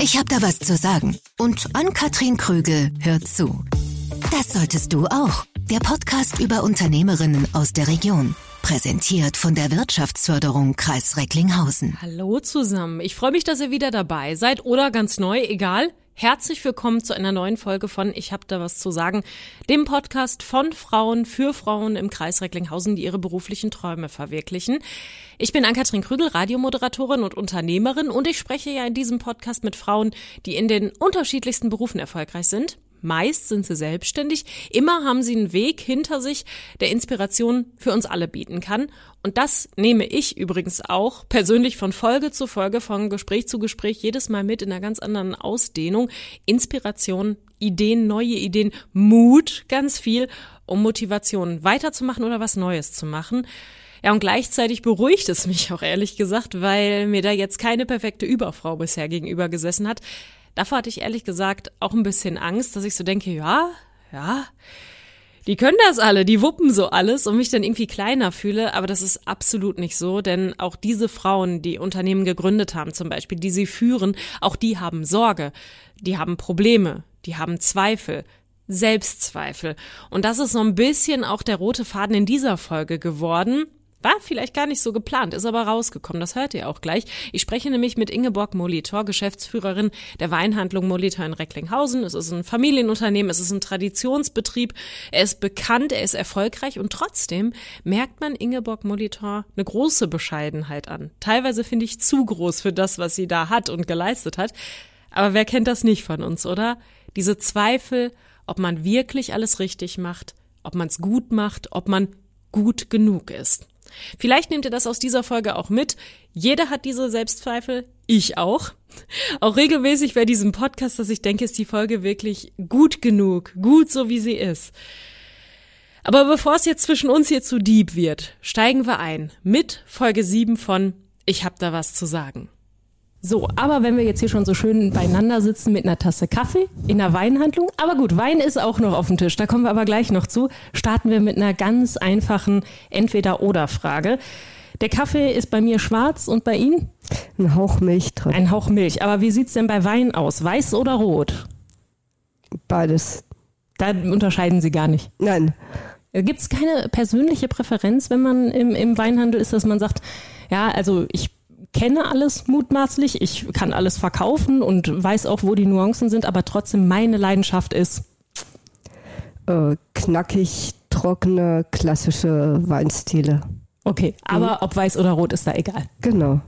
Ich habe da was zu sagen. Und Ann-Kathrin Krügel hört zu. Das solltest du auch. Der Podcast über Unternehmerinnen aus der Region. Präsentiert von der Wirtschaftsförderung Kreis Recklinghausen. Hallo zusammen. Ich freue mich, dass ihr wieder dabei seid oder ganz neu, egal. Herzlich willkommen zu einer neuen Folge von Ich hab da was zu sagen, dem Podcast von Frauen für Frauen im Kreis Recklinghausen, die ihre beruflichen Träume verwirklichen. Ich bin Ann-Kathrin Krügel, Radiomoderatorin und Unternehmerin und ich spreche ja in diesem Podcast mit Frauen, die in den unterschiedlichsten Berufen erfolgreich sind. Meist sind sie selbstständig. Immer haben sie einen Weg hinter sich, der Inspiration für uns alle bieten kann. Und das nehme ich übrigens auch persönlich von Folge zu Folge, von Gespräch zu Gespräch jedes Mal mit in einer ganz anderen Ausdehnung. Inspiration, Ideen, neue Ideen, Mut, ganz viel, um Motivation weiterzumachen oder was Neues zu machen. Ja, und gleichzeitig beruhigt es mich auch ehrlich gesagt, weil mir da jetzt keine perfekte Überfrau bisher gegenüber gesessen hat. Davor hatte ich ehrlich gesagt auch ein bisschen Angst, dass ich so denke, ja, ja, die können das alle, die wuppen so alles und mich dann irgendwie kleiner fühle, aber das ist absolut nicht so, denn auch diese Frauen, die Unternehmen gegründet haben zum Beispiel, die sie führen, auch die haben Sorge, die haben Probleme, die haben Zweifel, Selbstzweifel. Und das ist so ein bisschen auch der rote Faden in dieser Folge geworden. War vielleicht gar nicht so geplant, ist aber rausgekommen. Das hört ihr auch gleich. Ich spreche nämlich mit Ingeborg Molitor, Geschäftsführerin der Weinhandlung Molitor in Recklinghausen. Es ist ein Familienunternehmen, es ist ein Traditionsbetrieb. Er ist bekannt, er ist erfolgreich und trotzdem merkt man Ingeborg Molitor eine große Bescheidenheit an. Teilweise finde ich zu groß für das, was sie da hat und geleistet hat. Aber wer kennt das nicht von uns, oder? Diese Zweifel, ob man wirklich alles richtig macht, ob man es gut macht, ob man gut genug ist. Vielleicht nehmt ihr das aus dieser Folge auch mit. Jeder hat diese Selbstzweifel, ich auch. Auch regelmäßig bei diesem Podcast, dass ich denke, ist die Folge wirklich gut genug, gut so wie sie ist. Aber bevor es jetzt zwischen uns hier zu deep wird, steigen wir ein mit Folge 7 von Ich hab da was zu sagen. So, aber wenn wir jetzt hier schon so schön beieinander sitzen mit einer Tasse Kaffee in einer Weinhandlung, aber gut, Wein ist auch noch auf dem Tisch, da kommen wir aber gleich noch zu, starten wir mit einer ganz einfachen Entweder-Oder-Frage. Der Kaffee ist bei mir schwarz und bei Ihnen? Ein Hauch Milch drin. Ein Hauch Milch. Aber wie sieht's denn bei Wein aus? Weiß oder rot? Beides. Da unterscheiden Sie gar nicht. Nein. Gibt es keine persönliche Präferenz, wenn man im, im Weinhandel ist, dass man sagt, ja, also ich kenne alles mutmaßlich, ich kann alles verkaufen und weiß auch, wo die Nuancen sind, aber trotzdem meine Leidenschaft ist. Äh, knackig, trockene, klassische Weinstile. Okay, aber mhm. ob weiß oder rot ist da egal. Genau.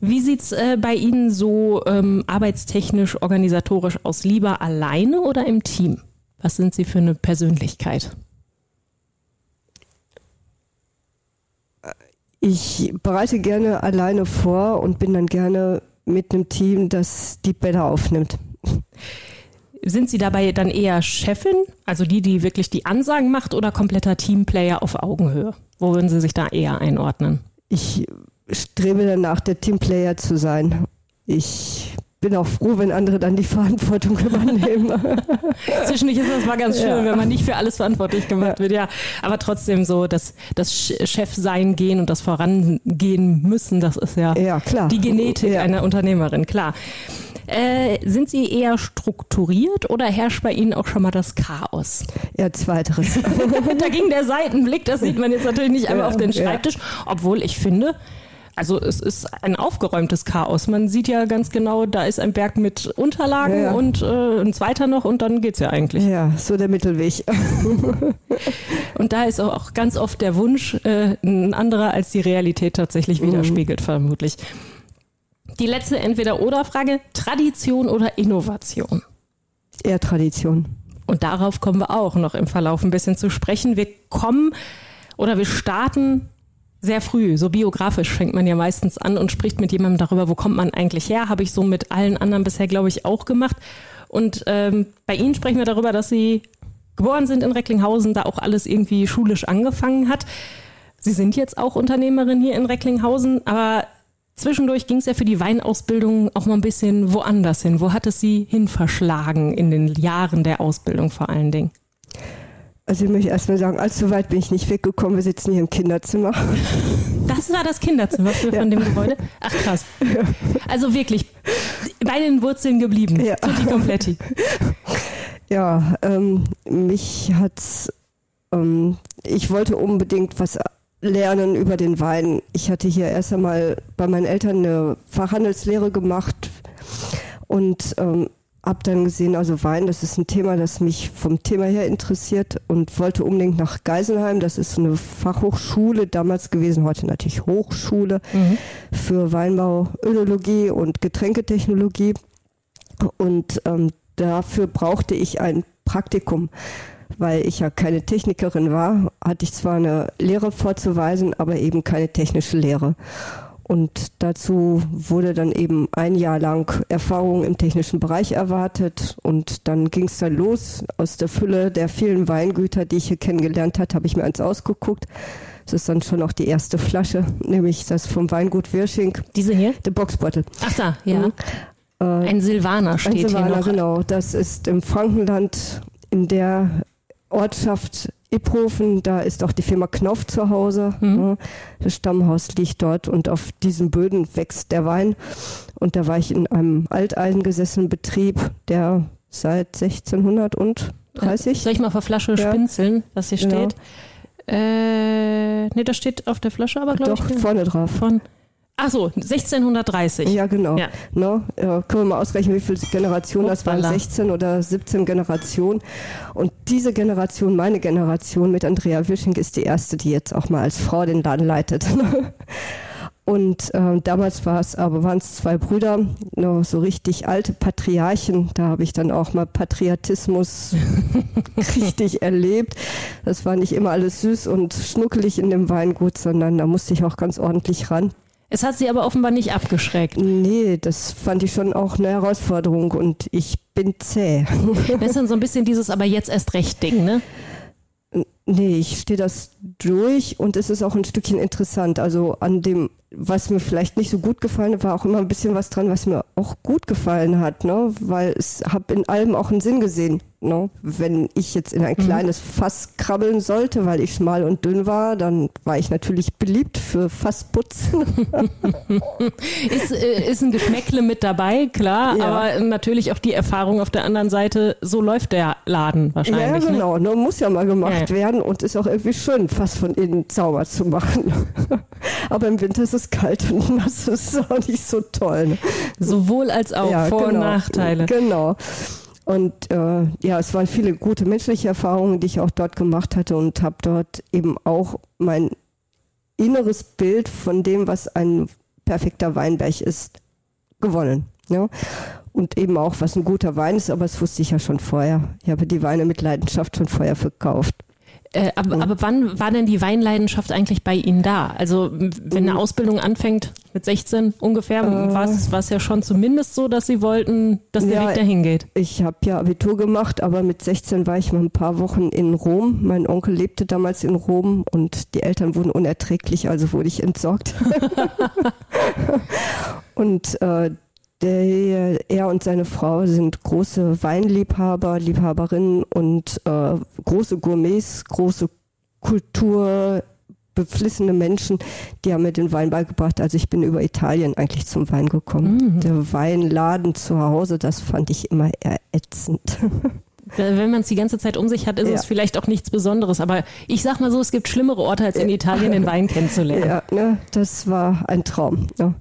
Wie sieht's äh, bei Ihnen so ähm, arbeitstechnisch, organisatorisch aus? Lieber alleine oder im Team? Was sind Sie für eine Persönlichkeit? Ich bereite gerne alleine vor und bin dann gerne mit einem Team, das die Bälle aufnimmt. Sind Sie dabei dann eher Chefin, also die, die wirklich die Ansagen macht, oder kompletter Teamplayer auf Augenhöhe? Wo würden Sie sich da eher einordnen? Ich strebe danach, der Teamplayer zu sein. Ich bin auch froh, wenn andere dann die Verantwortung übernehmen. Zwischendurch ist das mal ganz schön, ja. wenn man nicht für alles verantwortlich gemacht ja. wird, ja. Aber trotzdem so, dass das Chefsein gehen und das Vorangehen müssen, das ist ja, ja klar. die Genetik einer Unternehmerin, klar. Äh, sind Sie eher strukturiert oder herrscht bei Ihnen auch schon mal das Chaos? Ja, zweiteres. da ging der Seitenblick, das sieht man jetzt natürlich nicht einmal auf den Schreibtisch, obwohl ich finde, also es ist ein aufgeräumtes Chaos. Man sieht ja ganz genau, da ist ein Berg mit Unterlagen ja, ja. und äh, ein zweiter noch und dann geht's ja eigentlich. Ja, so der Mittelweg. und da ist auch ganz oft der Wunsch äh, ein anderer, als die Realität tatsächlich mhm. widerspiegelt, mhm. vermutlich. Die letzte Entweder-Oder-Frage, Tradition oder Innovation? Eher Tradition. Und darauf kommen wir auch noch im Verlauf ein bisschen zu sprechen. Wir kommen oder wir starten sehr früh, so biografisch fängt man ja meistens an und spricht mit jemandem darüber, wo kommt man eigentlich her. Habe ich so mit allen anderen bisher, glaube ich, auch gemacht. Und ähm, bei Ihnen sprechen wir darüber, dass Sie geboren sind in Recklinghausen, da auch alles irgendwie schulisch angefangen hat. Sie sind jetzt auch Unternehmerin hier in Recklinghausen, aber zwischendurch ging es ja für die Weinausbildung auch mal ein bisschen woanders hin. Wo hat es Sie hin verschlagen in den Jahren der Ausbildung vor allen Dingen? Also ich möchte erstmal sagen, allzu weit bin ich nicht weggekommen. Wir sitzen hier im Kinderzimmer. Das war das Kinderzimmer ja. von dem Gebäude? Ach krass. Also wirklich, bei den Wurzeln geblieben. Ja. Tutti Kompletti. Ja, ähm, mich hat's, ähm, ich wollte unbedingt was lernen über den Wein. Ich hatte hier erst einmal bei meinen Eltern eine Fachhandelslehre gemacht und ähm, habe dann gesehen, also Wein, das ist ein Thema, das mich vom Thema her interessiert und wollte unbedingt nach Geisenheim. Das ist eine Fachhochschule damals gewesen, heute natürlich Hochschule für Weinbau, Önologie und Getränketechnologie. Und ähm, dafür brauchte ich ein Praktikum, weil ich ja keine Technikerin war. Hatte ich zwar eine Lehre vorzuweisen, aber eben keine technische Lehre. Und dazu wurde dann eben ein Jahr lang Erfahrung im technischen Bereich erwartet. Und dann ging es dann los. Aus der Fülle der vielen Weingüter, die ich hier kennengelernt habe, habe ich mir eins ausgeguckt. Das ist dann schon auch die erste Flasche, nämlich das vom Weingut Wirsching, Diese hier? der Boxbeutel. Ach da, ja. Mhm. Ein Silvaner steht hier Silvaner, noch. genau. Das ist im Frankenland in der Ortschaft Iphofen. Da ist auch die Firma Knauf zu Hause. Mhm. ne. Das Stammhaus liegt dort und auf diesen Böden wächst der Wein. Und da war ich in einem alteingesessenen Betrieb, der seit 1630. Soll ich mal auf der Flasche Ja. spinzeln, was hier Ja. steht? Äh, nee, das steht auf der Flasche, aber glaube Doch, ich. vorne drauf. Von. Ach so, 1630. Ja, genau. Ja. Ne? Ja, können wir mal ausrechnen, wie viele Generationen das waren? Hoppala. 16 oder 17 Generationen. Und diese Generation, meine Generation mit Andrea Wisching, ist die erste, die jetzt auch mal als Frau den Laden leitet. Und äh, damals war es aber waren es zwei Brüder, noch so richtig alte Patriarchen. Da habe ich dann auch mal Patriotismus richtig erlebt. Das war nicht immer alles süß und schnuckelig in dem Weingut, sondern da musste ich auch ganz ordentlich ran. Es hat sie aber offenbar nicht abgeschreckt. Nee, das fand ich schon auch eine Herausforderung und ich bin zäh. Das ist dann so ein bisschen dieses aber jetzt erst recht Ding, ne? nee, ich stehe das durch und es ist auch ein Stückchen interessant. Also an dem, was mir vielleicht nicht so gut gefallen hat, war auch immer ein bisschen was dran, was mir auch gut gefallen hat, ne? Weil es habe in allem auch einen Sinn gesehen. Ne? Wenn ich jetzt in ein kleines Fass krabbeln sollte, weil ich schmal und dünn war, dann war ich natürlich beliebt für Fassputzen. Ist, äh, ist ein Geschmäckle mit dabei, klar, Ja. aber natürlich auch die Erfahrung auf der anderen Seite, so läuft der Laden Ja, wahrscheinlich. Ne? genau. Ne? Muss ja mal gemacht Ja. werden und ist auch irgendwie schön, fast von innen sauber zu machen. Aber im Winter ist es kalt und nass, das ist auch nicht so toll. Ne? Sowohl als auch ja, Vor- und genau. Nachteile. Genau. Und äh, ja, es waren viele gute menschliche Erfahrungen, die ich auch dort gemacht hatte und habe dort eben auch mein inneres Bild von dem, was ein perfekter Weinberg ist, gewonnen. Ja? Und eben auch, was ein guter Wein ist, aber das wusste ich ja schon vorher. Ich habe die Weine mit Leidenschaft schon vorher verkauft. Äh, aber, aber wann war denn die Weinleidenschaft eigentlich bei Ihnen da? Also wenn eine Ausbildung anfängt mit 16 ungefähr, war es ja schon zumindest so, dass Sie wollten, dass der Ja, Weg dahin geht. Ich habe ja Abitur gemacht, aber mit 16 war ich mal ein paar Wochen in Rom. Mein Onkel lebte damals in Rom und die Eltern wurden unerträglich, also wurde ich entsorgt. und äh, der, er und seine Frau sind große Weinliebhaber, Liebhaberinnen und äh, große Gourmets, große Kultur, beflissene Menschen, die haben mir den Wein beigebracht. Also ich bin über Italien eigentlich zum Wein gekommen. Der Weinladen zu Hause, das fand ich immer eher ätzend. Wenn man es die ganze Zeit um sich hat, ist Ja. es vielleicht auch nichts Besonderes. Aber ich sag mal so, es gibt schlimmere Orte, als in Italien den Wein kennenzulernen. Ja, ne, das war ein Traum. Ja.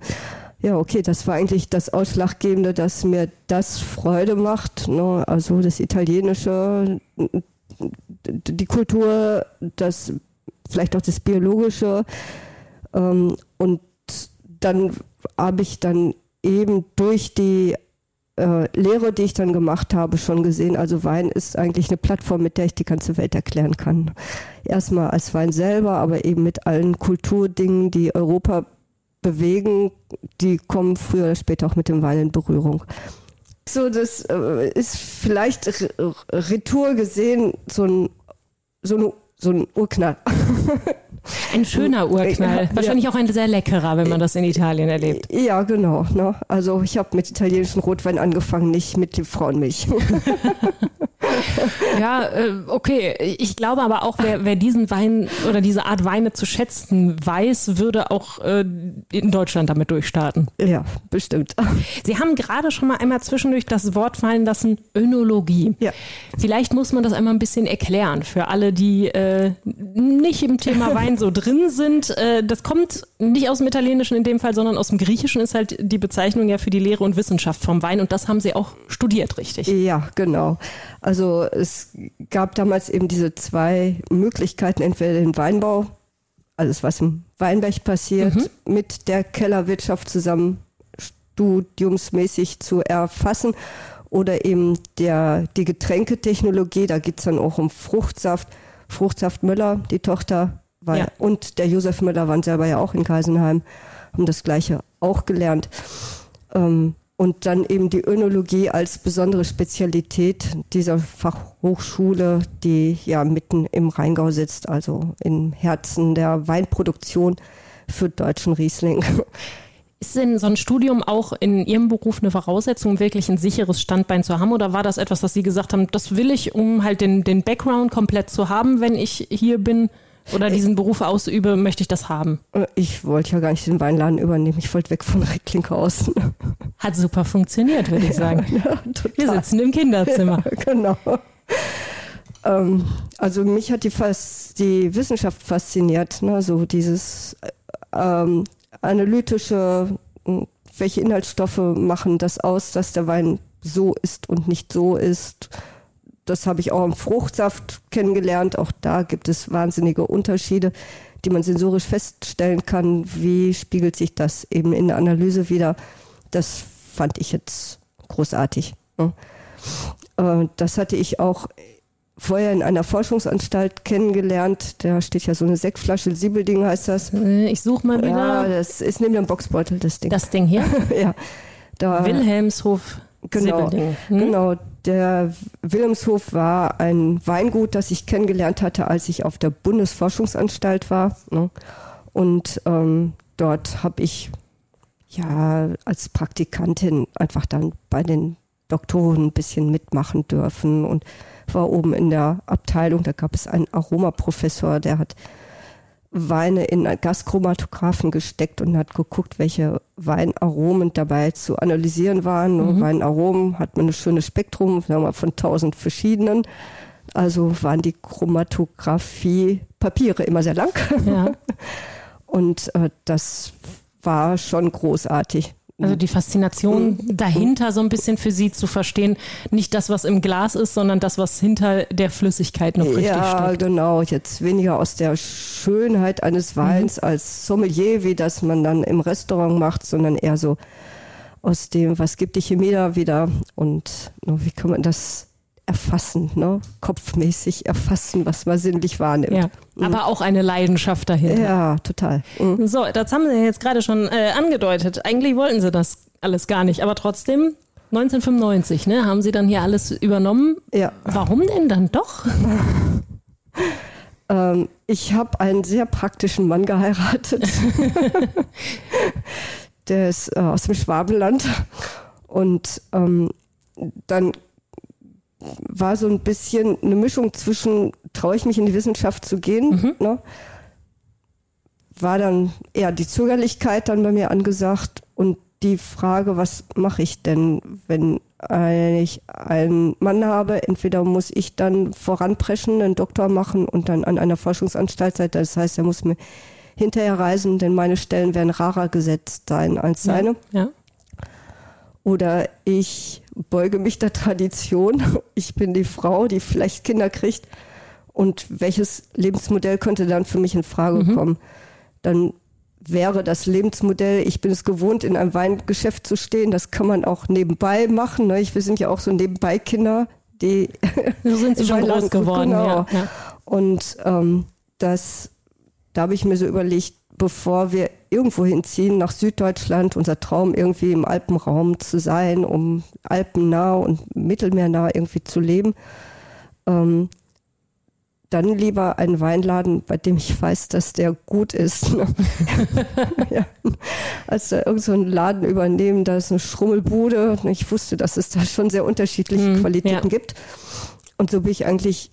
Ja, okay, das war eigentlich das Ausschlaggebende, dass mir das Freude macht. Ne? Also das Italienische, die Kultur, das vielleicht auch das Biologische. Ähm, und dann habe ich dann eben durch die äh, Lehre, die ich dann gemacht habe, schon gesehen, also Wein ist eigentlich eine Plattform, mit der ich die ganze Welt erklären kann. Erstmal als Wein selber, aber eben mit allen Kulturdingen, die Europa bewegen, die kommen früher oder später auch mit dem Wein in Berührung. So, das äh, ist vielleicht retour gesehen so ein, so, eine, so ein Urknall. Ein schöner Urknall. Ja. Wahrscheinlich auch ein sehr leckerer, wenn man das in Italien erlebt. Ja, genau. Ne? Also ich habe mit italienischen Rotwein angefangen, nicht mit dem Frauenmilch. ja, äh, okay. Ich glaube aber auch, wer, wer diesen Wein oder diese Art Weine zu schätzen weiß, würde auch äh, in Deutschland damit durchstarten. Ja, bestimmt. Sie haben gerade schon mal einmal zwischendurch das Wort fallen lassen, Önologie. Ja. Vielleicht muss man das einmal ein bisschen erklären für alle, die äh, nicht im Thema Wein so drin sind. Äh, das kommt nicht aus dem Italienischen in dem Fall, sondern aus dem Griechischen ist halt die Bezeichnung ja für die Lehre und Wissenschaft vom Wein und das haben Sie auch studiert, richtig? Ja, genau. Also es gab damals eben diese zwei Möglichkeiten, entweder den Weinbau, alles was im Weinberg passiert, mhm. mit der Kellerwirtschaft zusammen studiumsmäßig zu erfassen oder eben der, die Getränketechnologie, da geht es dann auch um Fruchtsaft. Fruchtsaft Müller, die Tochter, war, ja. und der Josef Müller waren selber ja auch in Geisenheim, haben das Gleiche auch gelernt. Ähm, und dann eben die Önologie als besondere Spezialität dieser Fachhochschule, die ja mitten im Rheingau sitzt, also im Herzen der Weinproduktion für deutschen Riesling. Ist denn so ein Studium auch in Ihrem Beruf eine Voraussetzung, wirklich ein sicheres Standbein zu haben? Oder war das etwas, was Sie gesagt haben, das will ich, um halt den, den Background komplett zu haben, wenn ich hier bin? Oder diesen Beruf ausübe, möchte ich das haben? Ich wollte ja gar nicht den Weinladen übernehmen. Ich wollte weg von Recklinghausen. Hat super funktioniert, würde ich sagen. Ja, ja, Wir sitzen im Kinderzimmer. Ja, genau. Ähm, also mich hat die, Fas die Wissenschaft fasziniert. Ne? So dieses ähm, analytische, hm, welche Inhaltsstoffe machen das aus, dass der Wein so ist und nicht so ist das habe ich auch im Fruchtsaft kennengelernt. Auch da gibt es wahnsinnige Unterschiede, die man sensorisch feststellen kann. Wie spiegelt sich das eben in der Analyse wieder? Das fand ich jetzt großartig. Ne? Äh, das hatte ich auch vorher in einer Forschungsanstalt kennengelernt. Da steht ja so eine Sektflasche, Siebelding heißt das. Äh, ich suche mal wieder. Ja, das ist neben dem Boxbeutel, das Ding. Das Ding hier? ja. Da, Wilhelmshof. Genau, hm? genau. Der Wilhelmshof war ein Weingut, das ich kennengelernt hatte, als ich auf der Bundesforschungsanstalt war. Ne? Und ähm, dort habe ich ja als Praktikantin einfach dann bei den Doktoren ein bisschen mitmachen dürfen und war oben in der Abteilung. Da gab es einen Aromaprofessor, der hat Weine in Gaschromatographen gesteckt und hat geguckt, welche Weinaromen dabei zu analysieren waren. Mhm. Weinaromen hat man ein schönes Spektrum sagen wir, von tausend verschiedenen. Also waren die Chromatographie-Papiere immer sehr lang. Ja. Und äh, das war schon großartig. Also die Faszination mhm. dahinter so ein bisschen für sie zu verstehen, nicht das, was im Glas ist, sondern das, was hinter der Flüssigkeit noch richtig ja, steckt. Ja, genau. Jetzt weniger aus der Schönheit eines Weins mhm. als Sommelier, wie das man dann im Restaurant macht, sondern eher so aus dem, was gibt die Chemie da wieder und wie kann man das erfassen, ne? kopfmäßig erfassen, was man sinnlich wahrnimmt. Ja, mhm. aber auch eine Leidenschaft dahinter. Ja, total. Mhm. So, das haben Sie jetzt gerade schon äh, angedeutet. Eigentlich wollten Sie das alles gar nicht, aber trotzdem 1995, ne, haben Sie dann hier alles übernommen. Ja. Warum denn dann doch? ähm, ich habe einen sehr praktischen Mann geheiratet. Der ist äh, aus dem Schwabenland. Und ähm, dann war so ein bisschen eine Mischung zwischen, traue ich mich in die Wissenschaft zu gehen, mhm. ne? war dann eher die Zögerlichkeit dann bei mir angesagt und die Frage, was mache ich denn, wenn ich einen Mann habe, entweder muss ich dann voranpreschen, einen Doktor machen und dann an einer Forschungsanstalt sein, das heißt, er muss mir hinterher reisen, denn meine Stellen werden rarer gesetzt sein als seine. Ja, ja. Oder ich beuge mich der Tradition. Ich bin die Frau, die vielleicht Kinder kriegt. Und welches Lebensmodell könnte dann für mich in Frage mhm. kommen? Dann wäre das Lebensmodell, ich bin es gewohnt, in einem Weingeschäft zu stehen. Das kann man auch nebenbei machen. Ne? wir sind ja auch so nebenbei Kinder, die. So sind sie schon groß geworden. Genau. Ja, ja. Und ähm, das, da habe ich mir so überlegt, bevor wir irgendwo hinziehen nach Süddeutschland, unser Traum irgendwie im Alpenraum zu sein, um alpennah und mittelmeernah irgendwie zu leben, ähm, dann lieber einen Weinladen, bei dem ich weiß, dass der gut ist. Ne? ja. Als da irgendeinen so Laden übernehmen, da ist eine Schrummelbude. Ich wusste, dass es da schon sehr unterschiedliche mhm, Qualitäten ja. gibt. Und so bin ich eigentlich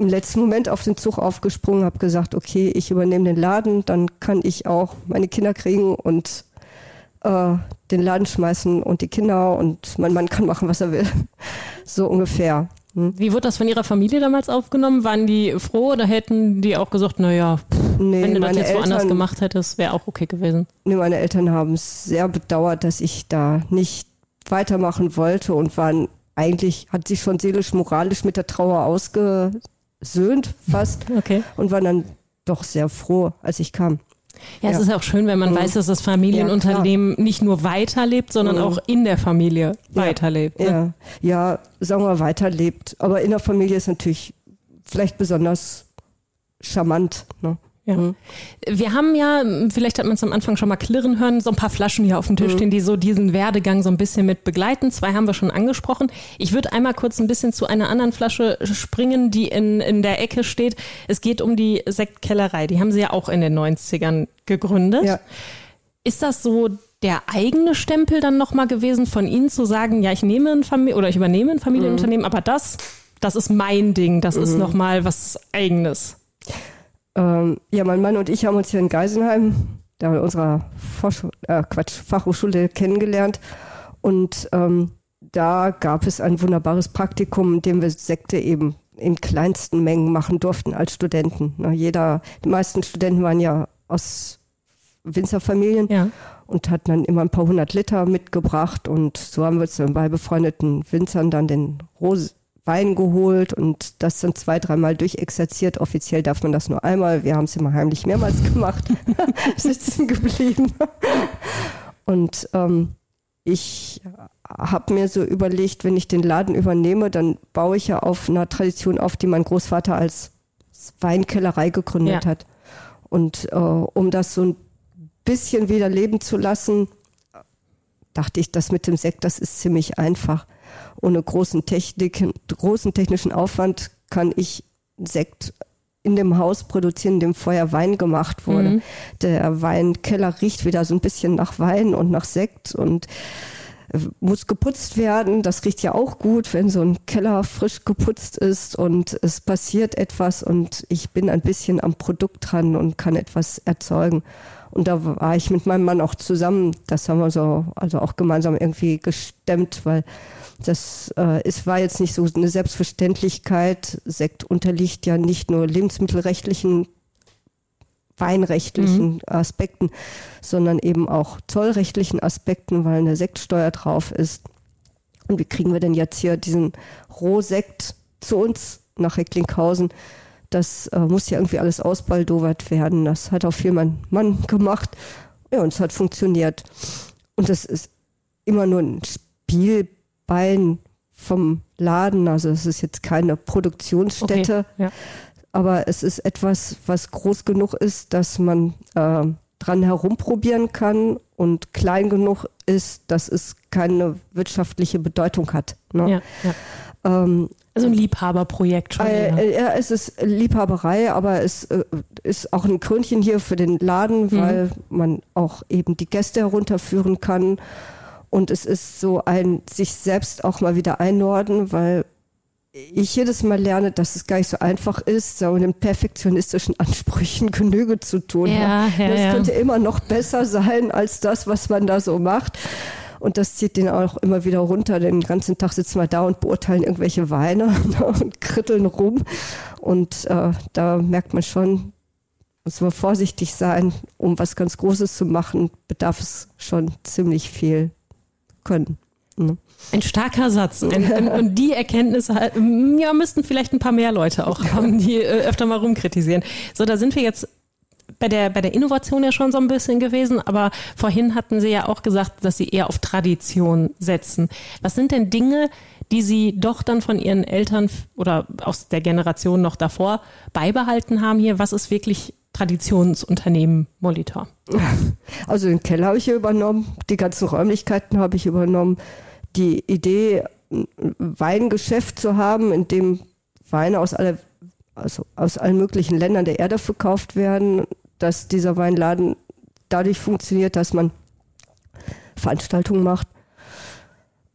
im letzten Moment auf den Zug aufgesprungen, habe gesagt, okay, ich übernehme den Laden, dann kann ich auch meine Kinder kriegen und äh, den Laden schmeißen und die Kinder und mein Mann kann machen, was er will. So ungefähr. Hm. Wie wurde das von Ihrer Familie damals aufgenommen? Waren die froh oder hätten die auch gesagt, naja, nee, wenn du das jetzt Eltern, woanders gemacht hättest, wäre auch okay gewesen? Nee, meine Eltern haben es sehr bedauert, dass ich da nicht weitermachen wollte und waren eigentlich, hat sich schon seelisch, moralisch mit der Trauer ausgesöhnt fast okay. und waren dann doch sehr froh, als ich kam. Ja, es ja. ist auch schön, wenn man mhm. weiß, dass das Familienunternehmen ja, nicht nur weiterlebt, sondern mhm. auch in der Familie ja. weiterlebt. Ne? Ja. ja, sagen wir weiterlebt. Aber in der Familie ist natürlich vielleicht besonders charmant. Ne? Ja. Mhm. Wir haben ja, vielleicht hat man es am Anfang schon mal klirren hören, so ein paar Flaschen hier auf dem Tisch mhm. stehen, die so diesen Werdegang so ein bisschen mit begleiten. Zwei haben wir schon angesprochen. Ich würde einmal kurz ein bisschen zu einer anderen Flasche springen, die in, in der Ecke steht. Es geht um die Sektkellerei. Die haben sie ja auch in den 90ern gegründet. Ja. Ist das so der eigene Stempel dann nochmal gewesen von Ihnen zu sagen, ja, ich nehme ein Familie oder ich übernehme ein Familienunternehmen, mhm. aber das, das ist mein Ding, das mhm. ist nochmal was eigenes? Ähm, ja, mein Mann und ich haben uns hier in Geisenheim, da in unserer Forsch äh, Quatsch, Fachhochschule kennengelernt. Und ähm, da gab es ein wunderbares Praktikum, in dem wir Sekte eben in kleinsten Mengen machen durften als Studenten. Na, jeder, die meisten Studenten waren ja aus Winzerfamilien ja. und hatten dann immer ein paar hundert Liter mitgebracht und so haben wir uns dann bei befreundeten Winzern dann den Rose, Wein geholt und das dann zwei, dreimal durchexerziert. Offiziell darf man das nur einmal. Wir haben es immer heimlich mehrmals gemacht, sitzen geblieben. Und ähm, ich habe mir so überlegt, wenn ich den Laden übernehme, dann baue ich ja auf einer Tradition auf, die mein Großvater als Weinkellerei gegründet ja. hat. Und äh, um das so ein bisschen wieder leben zu lassen, dachte ich, das mit dem Sekt, das ist ziemlich einfach ohne großen, Technik, großen technischen Aufwand kann ich Sekt in dem Haus produzieren, in dem vorher Wein gemacht wurde. Mhm. Der Weinkeller riecht wieder so ein bisschen nach Wein und nach Sekt und äh, muss geputzt werden. Das riecht ja auch gut, wenn so ein Keller frisch geputzt ist und es passiert etwas und ich bin ein bisschen am Produkt dran und kann etwas erzeugen. Und da war ich mit meinem Mann auch zusammen. Das haben wir so, also auch gemeinsam irgendwie gestemmt, weil das äh, es war jetzt nicht so eine Selbstverständlichkeit. Sekt unterliegt ja nicht nur lebensmittelrechtlichen, weinrechtlichen mhm. Aspekten, sondern eben auch zollrechtlichen Aspekten, weil eine Sektsteuer drauf ist. Und wie kriegen wir denn jetzt hier diesen Rohsekt zu uns nach Recklinghausen? Das äh, muss ja irgendwie alles ausbaldowert werden. Das hat auch viel mein Mann gemacht. Ja, und es hat funktioniert. Und das ist immer nur ein Spiel Bein vom Laden. Also es ist jetzt keine Produktionsstätte, okay, ja. aber es ist etwas, was groß genug ist, dass man äh, dran herumprobieren kann und klein genug ist, dass es keine wirtschaftliche Bedeutung hat. Ne? Ja, ja. Ähm, also ein Liebhaberprojekt schon. Äh, ja, es ist Liebhaberei, aber es äh, ist auch ein Krönchen hier für den Laden, mhm. weil mhm. man auch eben die Gäste herunterführen kann und es ist so ein sich selbst auch mal wieder einordnen, weil ich jedes Mal lerne, dass es gar nicht so einfach ist, so den perfektionistischen Ansprüchen Genüge zu tun. Ja, ja, das ja. könnte immer noch besser sein als das, was man da so macht. Und das zieht den auch immer wieder runter. Den ganzen Tag sitzen wir da und beurteilen irgendwelche Weine und kritteln rum. Und äh, da merkt man schon, muss man vorsichtig sein. Um was ganz Großes zu machen, bedarf es schon ziemlich viel können. Ne? Ein starker Satz. Ein, und die Erkenntnisse halt, ja, müssten vielleicht ein paar mehr Leute auch haben, die äh, öfter mal rumkritisieren. So, da sind wir jetzt bei der, bei der Innovation ja schon so ein bisschen gewesen, aber vorhin hatten Sie ja auch gesagt, dass Sie eher auf Tradition setzen. Was sind denn Dinge, die Sie doch dann von Ihren Eltern oder aus der Generation noch davor beibehalten haben hier? Was ist wirklich Traditionsunternehmen Molitor? Also den Keller habe ich übernommen, die ganzen Räumlichkeiten habe ich übernommen. Die Idee, ein Weingeschäft zu haben, in dem Weine aus, alle, also aus allen möglichen Ländern der Erde verkauft werden, dass dieser Weinladen dadurch funktioniert, dass man Veranstaltungen macht.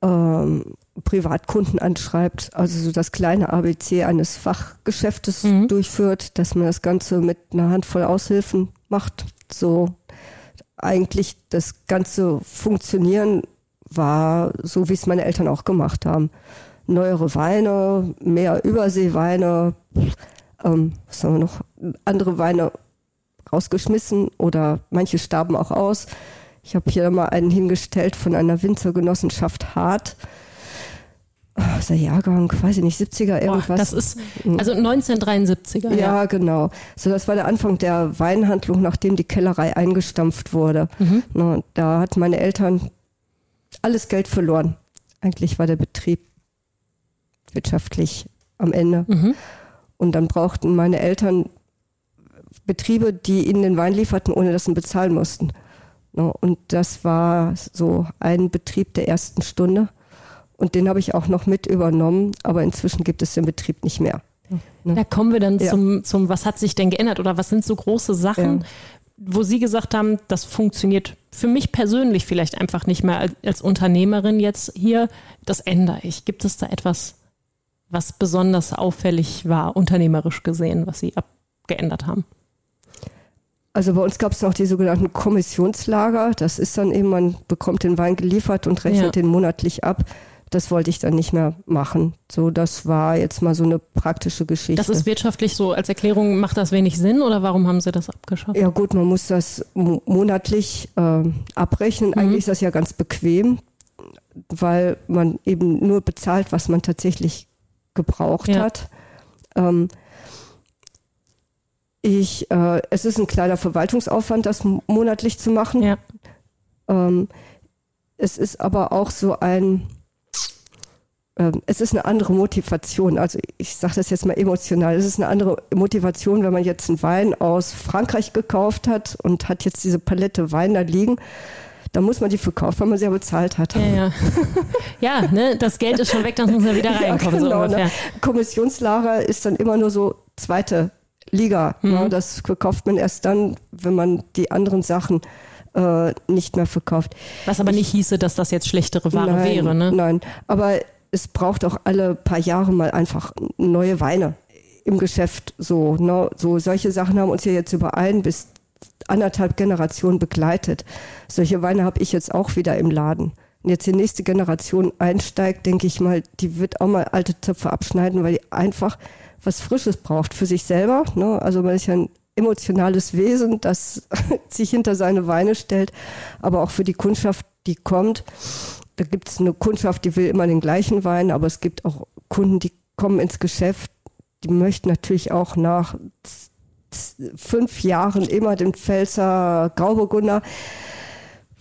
Ähm, Privatkunden anschreibt, also so das kleine ABC eines Fachgeschäftes mhm. durchführt, dass man das Ganze mit einer Handvoll Aushilfen macht. So eigentlich das ganze Funktionieren war so, wie es meine Eltern auch gemacht haben. Neuere Weine, mehr Überseeweine, ähm, was haben wir noch? Andere Weine rausgeschmissen oder manche starben auch aus. Ich habe hier mal einen hingestellt von einer Winzergenossenschaft Hart. Ah, was der Jahrgang, weiß ich nicht, 70er irgendwas. Boah, das ist also 1973er. Ja, ja, genau. So, das war der Anfang der Weinhandlung, nachdem die Kellerei eingestampft wurde. Mhm. Na, da hat meine Eltern alles Geld verloren. Eigentlich war der Betrieb wirtschaftlich am Ende. Mhm. Und dann brauchten meine Eltern Betriebe, die ihnen den Wein lieferten, ohne dass sie ihn bezahlen mussten. Und das war so ein Betrieb der ersten Stunde. Und den habe ich auch noch mit übernommen, aber inzwischen gibt es den Betrieb nicht mehr. Da kommen wir dann ja. zum, zum, was hat sich denn geändert oder was sind so große Sachen, ja. wo Sie gesagt haben, das funktioniert für mich persönlich vielleicht einfach nicht mehr als, als Unternehmerin jetzt hier, das ändere ich. Gibt es da etwas, was besonders auffällig war, unternehmerisch gesehen, was Sie abgeändert haben? Also bei uns gab es noch die sogenannten Kommissionslager. Das ist dann eben, man bekommt den Wein geliefert und rechnet ja. den monatlich ab. Das wollte ich dann nicht mehr machen. So, das war jetzt mal so eine praktische Geschichte. Das ist wirtschaftlich so als Erklärung, macht das wenig Sinn oder warum haben Sie das abgeschafft? Ja gut, man muss das monatlich äh, abrechnen. Mhm. Eigentlich ist das ja ganz bequem, weil man eben nur bezahlt, was man tatsächlich gebraucht ja. hat. Ähm, ich, äh, es ist ein kleiner Verwaltungsaufwand, das monatlich zu machen. Ja. Ähm, es ist aber auch so ein, es ist eine andere Motivation. Also ich sage das jetzt mal emotional. Es ist eine andere Motivation, wenn man jetzt einen Wein aus Frankreich gekauft hat und hat jetzt diese Palette Wein da liegen. Da muss man die verkaufen, weil man sie ja bezahlt hat. Ja, ja. ja ne, das Geld ist schon weg, dann muss man wieder reinkommen. Ja, genau, so ne? Kommissionslager ist dann immer nur so zweite Liga. Mhm. Ja, das verkauft man erst dann, wenn man die anderen Sachen äh, nicht mehr verkauft. Was aber ich, nicht hieße, dass das jetzt schlechtere Ware nein, wäre, ne? Nein, aber es braucht auch alle paar Jahre mal einfach neue Weine im Geschäft. So, ne? so solche Sachen haben uns ja jetzt über ein bis anderthalb Generationen begleitet. Solche Weine habe ich jetzt auch wieder im Laden. Und jetzt die nächste Generation einsteigt, denke ich mal, die wird auch mal alte Töpfe abschneiden, weil die einfach was Frisches braucht für sich selber. Ne? Also man ist ja ein emotionales Wesen, das sich hinter seine Weine stellt, aber auch für die Kundschaft, die kommt. Da gibt es eine Kundschaft, die will immer den gleichen Wein, aber es gibt auch Kunden, die kommen ins Geschäft, die möchten natürlich auch nach fünf Jahren immer den Pfälzer Grauburgunder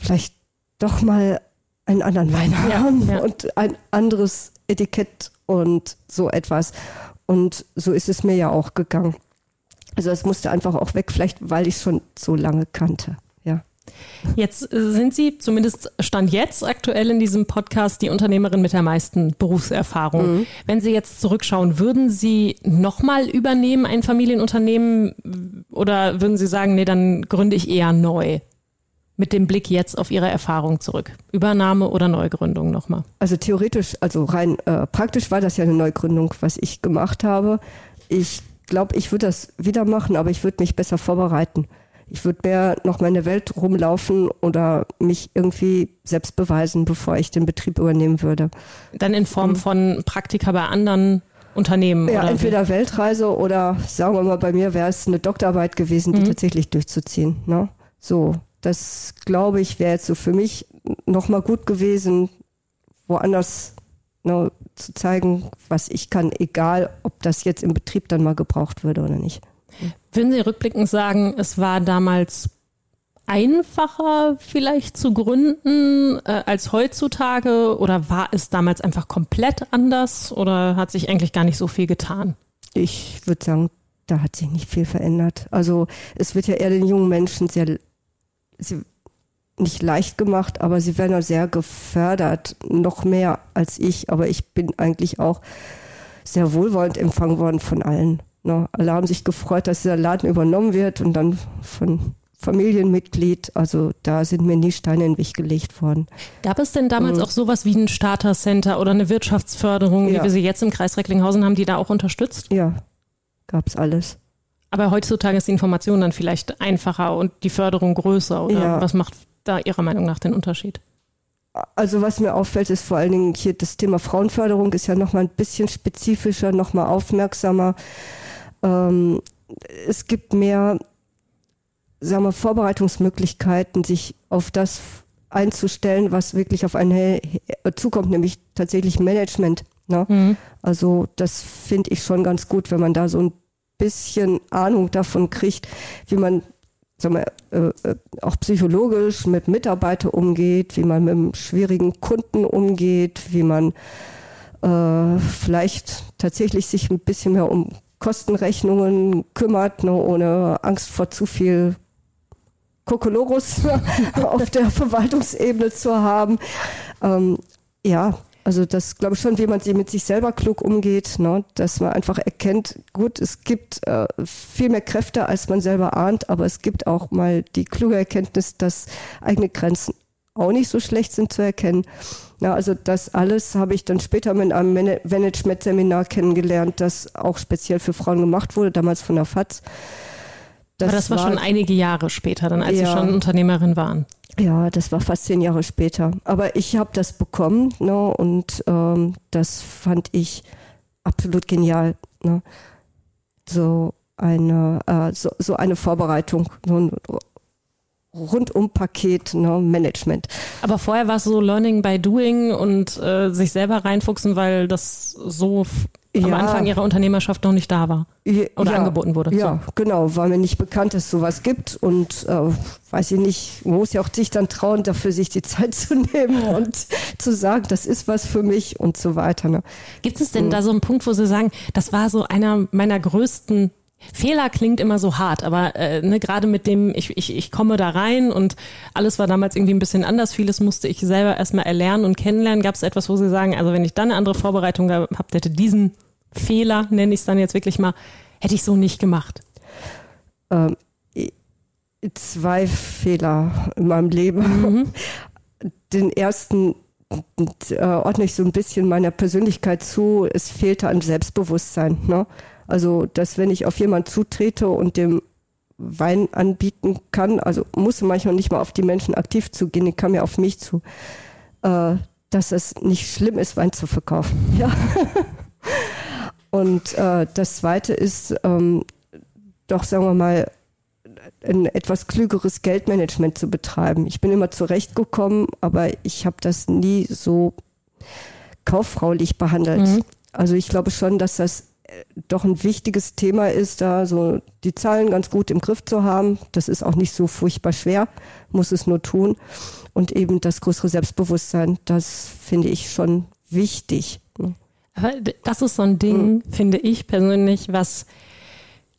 vielleicht doch mal einen anderen Wein haben ja. und ein anderes Etikett und so etwas. Und so ist es mir ja auch gegangen. Also es musste einfach auch weg, vielleicht weil ich schon so lange kannte. Jetzt äh, sind Sie, zumindest stand jetzt aktuell in diesem Podcast, die Unternehmerin mit der meisten Berufserfahrung. Mhm. Wenn Sie jetzt zurückschauen, würden Sie nochmal übernehmen, ein Familienunternehmen, oder würden Sie sagen, nee, dann gründe ich eher neu? Mit dem Blick jetzt auf Ihre Erfahrung zurück. Übernahme oder Neugründung nochmal? Also theoretisch, also rein äh, praktisch war das ja eine Neugründung, was ich gemacht habe. Ich glaube, ich würde das wieder machen, aber ich würde mich besser vorbereiten. Ich würde mehr noch meine Welt rumlaufen oder mich irgendwie selbst beweisen, bevor ich den Betrieb übernehmen würde. Dann in Form mhm. von Praktika bei anderen Unternehmen? Ja, oder entweder wie? Weltreise oder sagen wir mal, bei mir wäre es eine Doktorarbeit gewesen, die mhm. tatsächlich durchzuziehen. Ne? So, das glaube ich wäre jetzt so für mich nochmal gut gewesen, woanders ne, zu zeigen, was ich kann, egal ob das jetzt im Betrieb dann mal gebraucht würde oder nicht. Würden Sie rückblickend sagen, es war damals einfacher vielleicht zu gründen äh, als heutzutage oder war es damals einfach komplett anders oder hat sich eigentlich gar nicht so viel getan? Ich würde sagen, da hat sich nicht viel verändert. Also es wird ja eher den jungen Menschen sehr sie, nicht leicht gemacht, aber sie werden sehr gefördert, noch mehr als ich. Aber ich bin eigentlich auch sehr wohlwollend empfangen worden von allen. Ne? Alle haben sich gefreut, dass dieser Laden übernommen wird und dann von Familienmitglied. Also da sind mir nie Steine in den Weg gelegt worden. Gab es denn damals mhm. auch sowas wie ein Starter-Center oder eine Wirtschaftsförderung, ja. wie wir sie jetzt im Kreis Recklinghausen haben, die da auch unterstützt? Ja, gab es alles. Aber heutzutage ist die Information dann vielleicht einfacher und die Förderung größer. Oder ja. was macht da Ihrer Meinung nach den Unterschied? Also was mir auffällt, ist vor allen Dingen hier das Thema Frauenförderung ist ja nochmal ein bisschen spezifischer, nochmal aufmerksamer. Ähm, es gibt mehr sagen wir, Vorbereitungsmöglichkeiten, sich auf das einzustellen, was wirklich auf einen zukommt, nämlich tatsächlich Management. Ne? Mhm. Also das finde ich schon ganz gut, wenn man da so ein bisschen Ahnung davon kriegt, wie man sagen wir, äh, äh, auch psychologisch mit Mitarbeitern umgeht, wie man mit einem schwierigen Kunden umgeht, wie man äh, vielleicht tatsächlich sich ein bisschen mehr um Kostenrechnungen kümmert, ne, ohne Angst vor zu viel Kokolorus auf der Verwaltungsebene zu haben. Ähm, ja, also das glaube ich schon, wie man sie mit sich selber klug umgeht, ne? dass man einfach erkennt, gut, es gibt äh, viel mehr Kräfte, als man selber ahnt, aber es gibt auch mal die kluge Erkenntnis, dass eigene Grenzen auch nicht so schlecht sind zu erkennen. Ja, also das alles habe ich dann später mit einem Management-Seminar kennengelernt, das auch speziell für Frauen gemacht wurde, damals von der FAZ. Das Aber das war, war, schon einige Jahre später, dann als ja, Sie schon Unternehmerin waren. Ja, das war fast zehn Jahre später. Aber ich habe das bekommen ne, und ähm, das fand ich absolut genial. Ne? So eine äh, so, so eine Vorbereitung, so ein Rundum-Paket, ne, Management. Aber vorher war es so Learning by Doing und äh, sich selber reinfuchsen, weil das so ja. am Anfang ihrer Unternehmerschaft noch nicht da war oder ja, angeboten wurde. Ja, so. genau, weil mir nicht bekannt ist, sowas gibt und äh, weiß ich nicht, man muss ja auch sich dann trauen, dafür sich die Zeit zu nehmen und zu sagen, das ist was für mich und so weiter. Ne? Gibt es denn mhm. da so einen Punkt, wo Sie sagen, das war so einer meiner größten Fehler klingt immer so hart, aber äh, ne, gerade mit dem, ich, ich, ich komme da rein und alles war damals irgendwie ein bisschen anders. Vieles musste ich selber erstmal erlernen und kennenlernen. Gab es etwas, wo Sie sagen, also wenn ich dann eine andere Vorbereitung gehabt hätte, diesen Fehler, nenne ich es dann jetzt wirklich mal, hätte ich so nicht gemacht? Ähm, zwei Fehler in meinem Leben. Mhm. Den ersten äh, ordne ich so ein bisschen meiner Persönlichkeit zu. Es fehlte an Selbstbewusstsein. Ne? Also, dass wenn ich auf jemanden zutrete und dem Wein anbieten kann, also muss manchmal nicht mal auf die Menschen aktiv zugehen, ich kam ja auf mich zu, äh, dass es nicht schlimm ist, Wein zu verkaufen. Ja. und äh, das zweite ist, ähm, doch sagen wir mal, ein etwas klügeres Geldmanagement zu betreiben. Ich bin immer zurechtgekommen, aber ich habe das nie so kauffraulich behandelt. Mhm. Also ich glaube schon, dass das doch ein wichtiges Thema ist, da so die Zahlen ganz gut im Griff zu haben. Das ist auch nicht so furchtbar schwer, muss es nur tun. Und eben das größere Selbstbewusstsein, das finde ich schon wichtig. Aber das ist so ein Ding, mhm. finde ich persönlich, was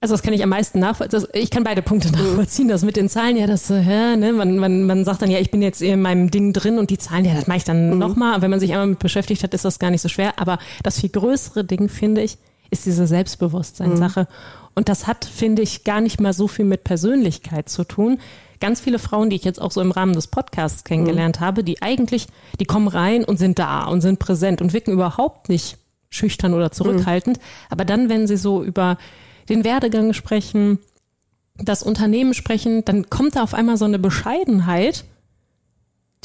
also das kann ich am meisten nachvollziehen. Ich kann beide Punkte mhm. nachvollziehen. Das mit den Zahlen, ja, das, ja, ne, man, man, man sagt dann, ja, ich bin jetzt in meinem Ding drin und die Zahlen, ja, das mache ich dann mhm. nochmal. Wenn man sich einmal mit beschäftigt hat, ist das gar nicht so schwer. Aber das viel größere Ding, finde ich, ist diese Selbstbewusstseinssache. Mhm. Und das hat, finde ich, gar nicht mal so viel mit Persönlichkeit zu tun. Ganz viele Frauen, die ich jetzt auch so im Rahmen des Podcasts kennengelernt mhm. habe, die eigentlich, die kommen rein und sind da und sind präsent und wirken überhaupt nicht schüchtern oder zurückhaltend. Mhm. Aber dann, wenn sie so über den Werdegang sprechen, das Unternehmen sprechen, dann kommt da auf einmal so eine Bescheidenheit,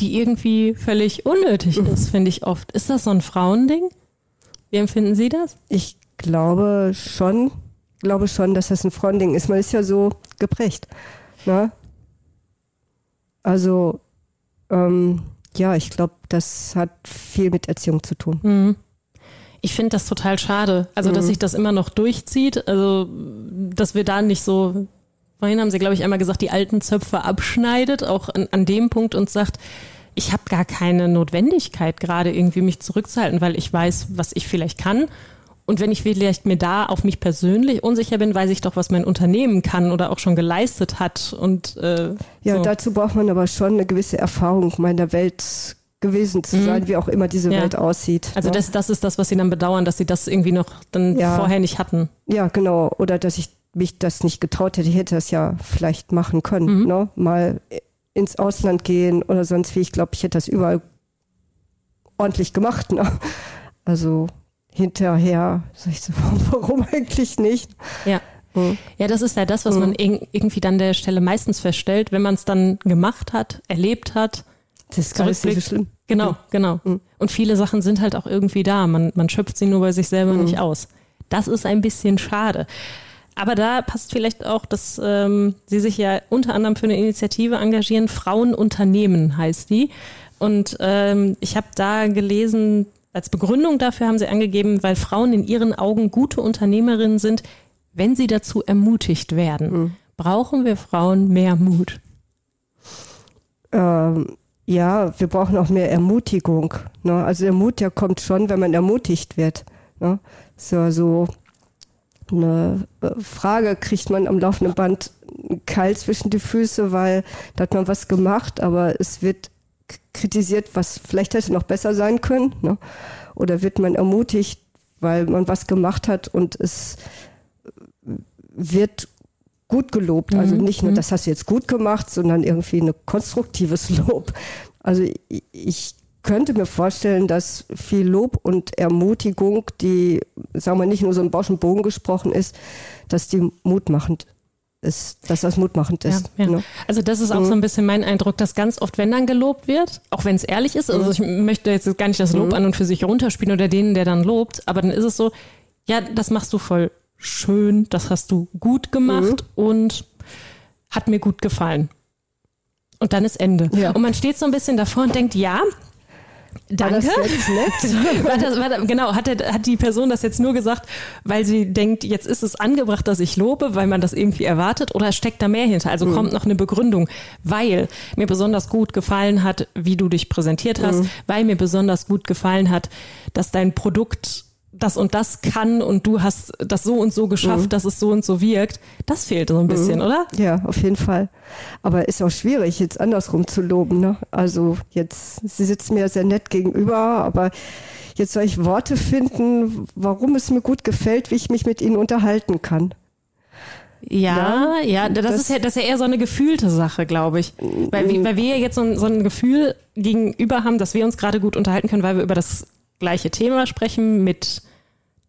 die irgendwie völlig unnötig mhm. ist, finde ich oft. Ist das so ein Frauending? Wie empfinden Sie das? Ich glaube schon, glaube schon, dass das ein Frauending ist. Man ist ja so geprägt. Ne? Also, ähm, ja, ich glaube, das hat viel mit Erziehung zu tun. Mhm. Ich finde das total schade. Also, mhm. dass sich das immer noch durchzieht. Also, dass wir da nicht so, vorhin haben Sie, glaube ich, einmal gesagt, die alten Zöpfe abschneidet, auch an, an dem Punkt und sagt, ich habe gar keine Notwendigkeit, gerade irgendwie mich zurückzuhalten, weil ich weiß, was ich vielleicht kann und wenn ich vielleicht mir da auf mich persönlich unsicher bin, weiß ich doch, was mein Unternehmen kann oder auch schon geleistet hat. Und äh, ja, so. dazu braucht man aber schon eine gewisse Erfahrung meiner Welt gewesen zu mhm. sein, wie auch immer diese ja. Welt aussieht. Also ne? das, das ist das, was sie dann bedauern, dass sie das irgendwie noch dann ja. vorher nicht hatten. Ja, genau. Oder dass ich mich das nicht getraut hätte, ich hätte das ja vielleicht machen können, Mhm. ne? mal ins Ausland gehen oder sonst wie. Ich glaube, ich hätte das überall ordentlich gemacht. Ne? Also hinterher ich so, warum eigentlich nicht? Ja. Mhm. Ja, das ist ja das, was man irg- irgendwie dann der Stelle meistens feststellt, wenn man es dann gemacht hat, erlebt hat. Das ist gar nicht so schlimm. Genau, genau. Mhm. Und viele Sachen sind halt auch irgendwie da. Man, man schöpft sie nur bei sich selber nicht aus. Das ist ein bisschen schade. Aber da passt vielleicht auch, dass ähm, Sie sich ja unter anderem für eine Initiative engagieren. Frauenunternehmen heißt die. Und ähm, ich habe da gelesen, als Begründung dafür haben Sie angegeben, weil Frauen in ihren Augen gute Unternehmerinnen sind, wenn sie dazu ermutigt werden. Mhm. Brauchen wir Frauen mehr Mut? Ähm, ja, wir brauchen auch mehr Ermutigung. Ne? Also der Mut, der kommt schon, wenn man ermutigt wird. Ne? So, so eine Frage kriegt man am laufenden Band einen Keil zwischen die Füße, weil da hat man was gemacht, aber es wird kritisiert, was vielleicht hätte noch besser sein können. Ne? Oder wird man ermutigt, weil man was gemacht hat und es wird gut gelobt. Also Mhm, nicht nur, mhm. das hast du jetzt gut gemacht, sondern irgendwie ein konstruktives Lob. Also ich, könnte mir vorstellen, dass viel Lob und Ermutigung, die, sagen wir nicht nur so im Bausch und Bogen gesprochen ist, dass die mutmachend ist, dass das mutmachend ist. Ja, ja. Ne? Also das ist auch so ein bisschen mein Eindruck, dass ganz oft, wenn dann gelobt wird, auch wenn es ehrlich ist, also ich möchte jetzt gar nicht das Lob an und für sich runterspielen oder denen, der dann lobt, aber dann ist es so, ja, das machst du voll schön, das hast du gut gemacht und hat mir gut gefallen. Und dann ist Ende. Ja. Und man steht so ein bisschen davor und denkt, ja, War das danke. jetzt nett? War das, war das, genau, hat, der, hat die Person das jetzt nur gesagt, weil sie denkt, jetzt ist es angebracht, dass ich lobe, weil man das irgendwie erwartet, oder steckt da mehr hinter? Also kommt noch eine Begründung, weil mir besonders gut gefallen hat, wie du dich präsentiert hast, weil mir besonders gut gefallen hat, dass dein Produkt das und das kann und du hast das so und so geschafft, dass es so und so wirkt. Das fehlt so ein bisschen, oder? Ja, auf jeden Fall. Aber ist auch schwierig, jetzt andersrum zu loben. Ne? Also jetzt, Sie sitzen mir sehr nett gegenüber, aber jetzt soll ich Worte finden, warum es mir gut gefällt, wie ich mich mit Ihnen unterhalten kann. Ja, ja, das, das- ist ja, das ist ja eher so eine gefühlte Sache, glaube ich. Weil, wir- weil wir ja jetzt so ein, so ein Gefühl gegenüber haben, dass wir uns gerade gut unterhalten können, weil wir über das gleiche Thema sprechen mit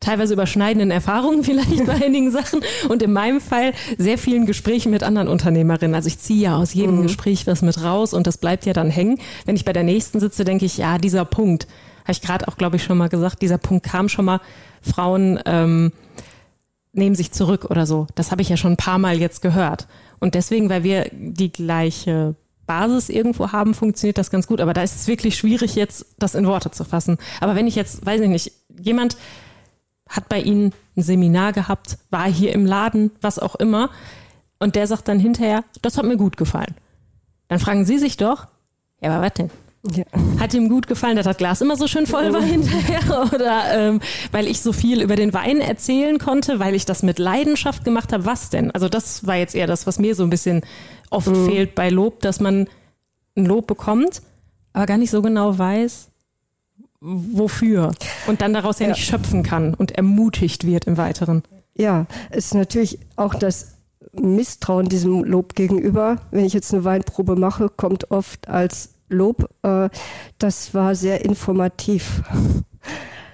teilweise überschneidenden Erfahrungen vielleicht bei einigen Sachen und in meinem Fall sehr vielen Gesprächen mit anderen Unternehmerinnen. Also ich ziehe ja aus jedem Gespräch was mit raus und das bleibt ja dann hängen. Wenn ich bei der nächsten sitze, denke ich, ja, dieser Punkt, habe ich gerade auch, glaube ich, schon mal gesagt, dieser Punkt kam schon mal, Frauen ähm, nehmen sich zurück oder so. Das habe ich ja schon ein paar Mal jetzt gehört. Und deswegen, weil wir die gleiche Basis irgendwo haben, funktioniert das ganz gut. Aber da ist es wirklich schwierig, jetzt das in Worte zu fassen. Aber wenn ich jetzt, weiß ich nicht, jemand hat bei Ihnen ein Seminar gehabt, war hier im Laden, was auch immer, und der sagt dann hinterher, das hat mir gut gefallen. Dann fragen Sie sich doch, ja, aber was denn? Ja. Hat ihm gut gefallen, dass das Glas immer so schön voll war hinterher? Oder ähm, weil ich so viel über den Wein erzählen konnte, weil ich das mit Leidenschaft gemacht habe? Was denn? Also das war jetzt eher das, was mir so ein bisschen oft fehlt bei Lob, dass man ein Lob bekommt, aber gar nicht so genau weiß, wofür. Und dann daraus ja, Ja. nicht schöpfen kann und ermutigt wird im Weiteren. Ja, es ist natürlich auch das Misstrauen diesem Lob gegenüber. Wenn ich jetzt eine Weinprobe mache, kommt oft als Lob, äh, das war sehr informativ.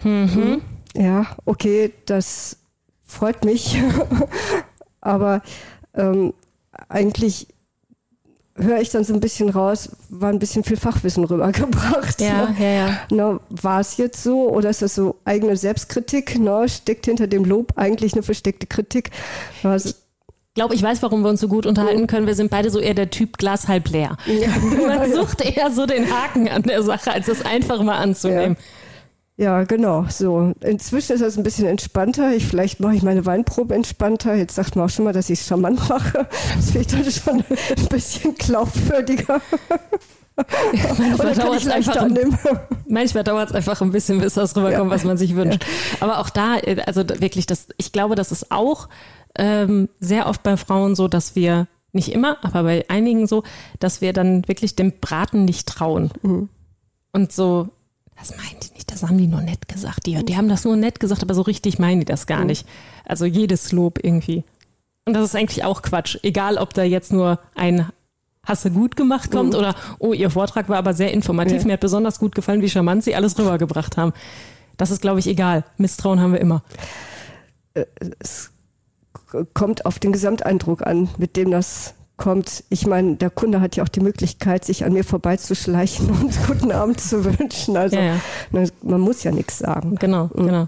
Mhm. Ja, okay, das freut mich. Aber ähm, eigentlich höre ich dann so ein bisschen raus, war ein bisschen viel Fachwissen rübergebracht. Ja, ja, ja. Na, war es jetzt so oder ist das so eigene Selbstkritik? Na, steckt hinter dem Lob eigentlich eine versteckte Kritik? Es- Ich glaube, ich weiß, warum wir uns so gut unterhalten können. Wir sind beide so eher der Typ Glas halb leer. Man sucht eher so den Haken an der Sache, als es einfach mal anzunehmen. Ja, genau. So. Inzwischen ist das ein bisschen entspannter. Ich, vielleicht mache ich meine Weinprobe entspannter. Jetzt sagt man auch schon mal, dass ich es charmant mache. Das finde ich dann schon ein bisschen glaubwürdiger. Manchmal Oder kann dauert ich es einfach, leichter ein- annehmen. manchmal dauert es einfach ein bisschen, bis das rüberkommt, Ja. was man sich wünscht. Aber auch da, äh, also wirklich, das, ich glaube, das ist auch ähm, sehr oft bei Frauen so, dass wir nicht immer, aber bei einigen so, dass wir dann wirklich dem Braten nicht trauen. Und so, das meinen die nicht, das haben die nur nett gesagt. Die, die haben das nur nett gesagt, aber so richtig meinen die das gar nicht. Also jedes Lob irgendwie Und das ist eigentlich auch Quatsch. Egal, ob da jetzt nur ein Hast du gut gemacht kommt mhm. oder oh, Ihr Vortrag war aber sehr informativ. Ja. Mir hat besonders gut gefallen, wie charmant Sie alles rübergebracht haben. Das ist, glaube ich, egal. Misstrauen haben wir immer. Äh, es kommt auf den Gesamteindruck an, mit dem das kommt. Ich meine, der Kunde hat ja auch die Möglichkeit, sich an mir vorbeizuschleichen und guten Abend zu wünschen. Also ja, ja. man muss ja nichts sagen. Genau, mhm. genau.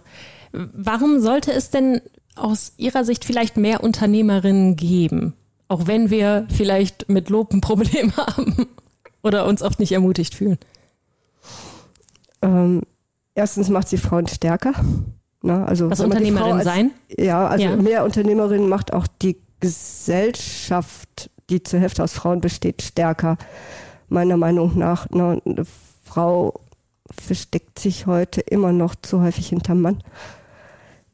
Warum sollte es denn aus Ihrer Sicht vielleicht mehr Unternehmerinnen geben? Auch wenn wir vielleicht mit Lob ein Problem haben oder uns oft nicht ermutigt fühlen. Ähm, erstens macht sie Frauen stärker. Na, also Was Unternehmerin als, sein? Ja, also ja. mehr Unternehmerinnen macht auch die Gesellschaft die zur Hälfte aus Frauen besteht, stärker. Meiner Meinung nach, ne, eine Frau versteckt sich heute immer noch zu häufig hinterm Mann.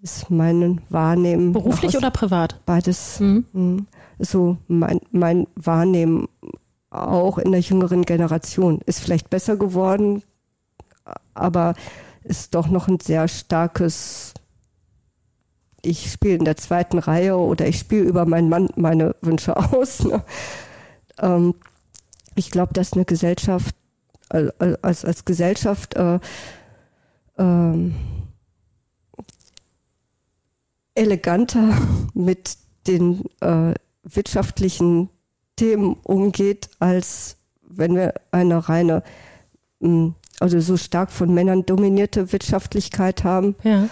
Ist mein Wahrnehmen. Beruflich oder privat? Beides. Mhm. mhm. So mein, mein Wahrnehmen auch in der jüngeren Generation ist vielleicht besser geworden, aber ist doch noch ein sehr starkes ich spiele in der zweiten Reihe oder ich spiele über meinen Mann meine Wünsche aus. Ne? Ähm, ich glaube, dass eine Gesellschaft als, als Gesellschaft äh, äh, eleganter mit den äh, wirtschaftlichen Themen umgeht, als wenn wir eine reine, hm, also so stark von Männern dominierte Wirtschaftlichkeit haben. Ja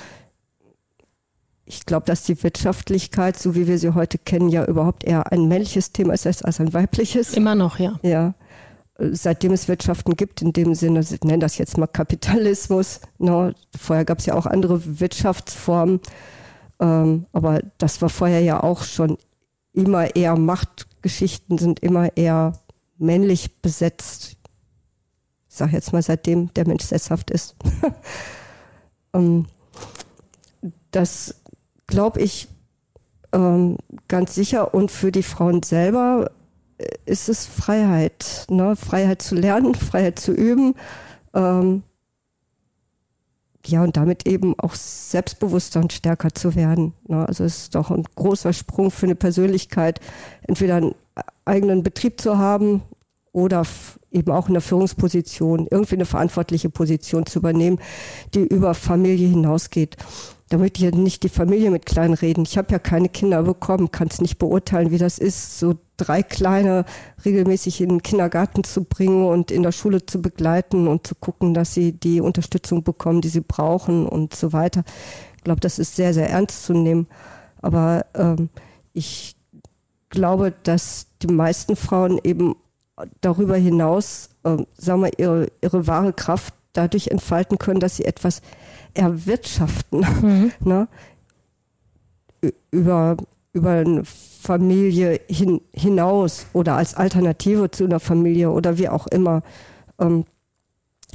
ich glaube, dass die Wirtschaftlichkeit, so wie wir sie heute kennen, ja überhaupt eher ein männliches Thema ist als ein weibliches. Immer noch, ja. Ja. Seitdem es Wirtschaften gibt, in dem Sinne, nennen das jetzt mal Kapitalismus. Ne? Vorher gab es ja auch andere Wirtschaftsformen. Ähm, aber das war vorher ja auch schon immer eher Machtgeschichten sind immer eher männlich besetzt. Ich sage jetzt mal, seitdem der Mensch sesshaft ist. ähm, das glaube ich, ähm, ganz sicher. Und für die Frauen selber äh, ist es Freiheit. Ne? Freiheit zu lernen, Freiheit zu üben. Ähm, ja, und damit eben auch selbstbewusster und stärker zu werden. Ne? Also es ist doch ein großer Sprung für eine Persönlichkeit, entweder einen eigenen Betrieb zu haben oder eben auch in der Führungsposition, irgendwie eine verantwortliche Position zu übernehmen, die über Familie hinausgeht da möchte ich ja nicht die Familie mit klein reden. Ich habe ja keine Kinder bekommen, kann es nicht beurteilen, wie das ist, so drei Kleine regelmäßig in den Kindergarten zu bringen und in der Schule zu begleiten und zu gucken, dass sie die Unterstützung bekommen, die sie brauchen und so weiter. Ich glaube, das ist sehr, sehr ernst zu nehmen. Aber ähm, ich glaube, dass die meisten Frauen eben darüber hinaus, äh, sagen wir, ihre, ihre wahre Kraft dadurch entfalten können, dass sie etwas erwirtschaften. Mhm. Ne? Über, über eine Familie hin, hinaus oder als Alternative zu einer Familie oder wie auch immer. Ähm,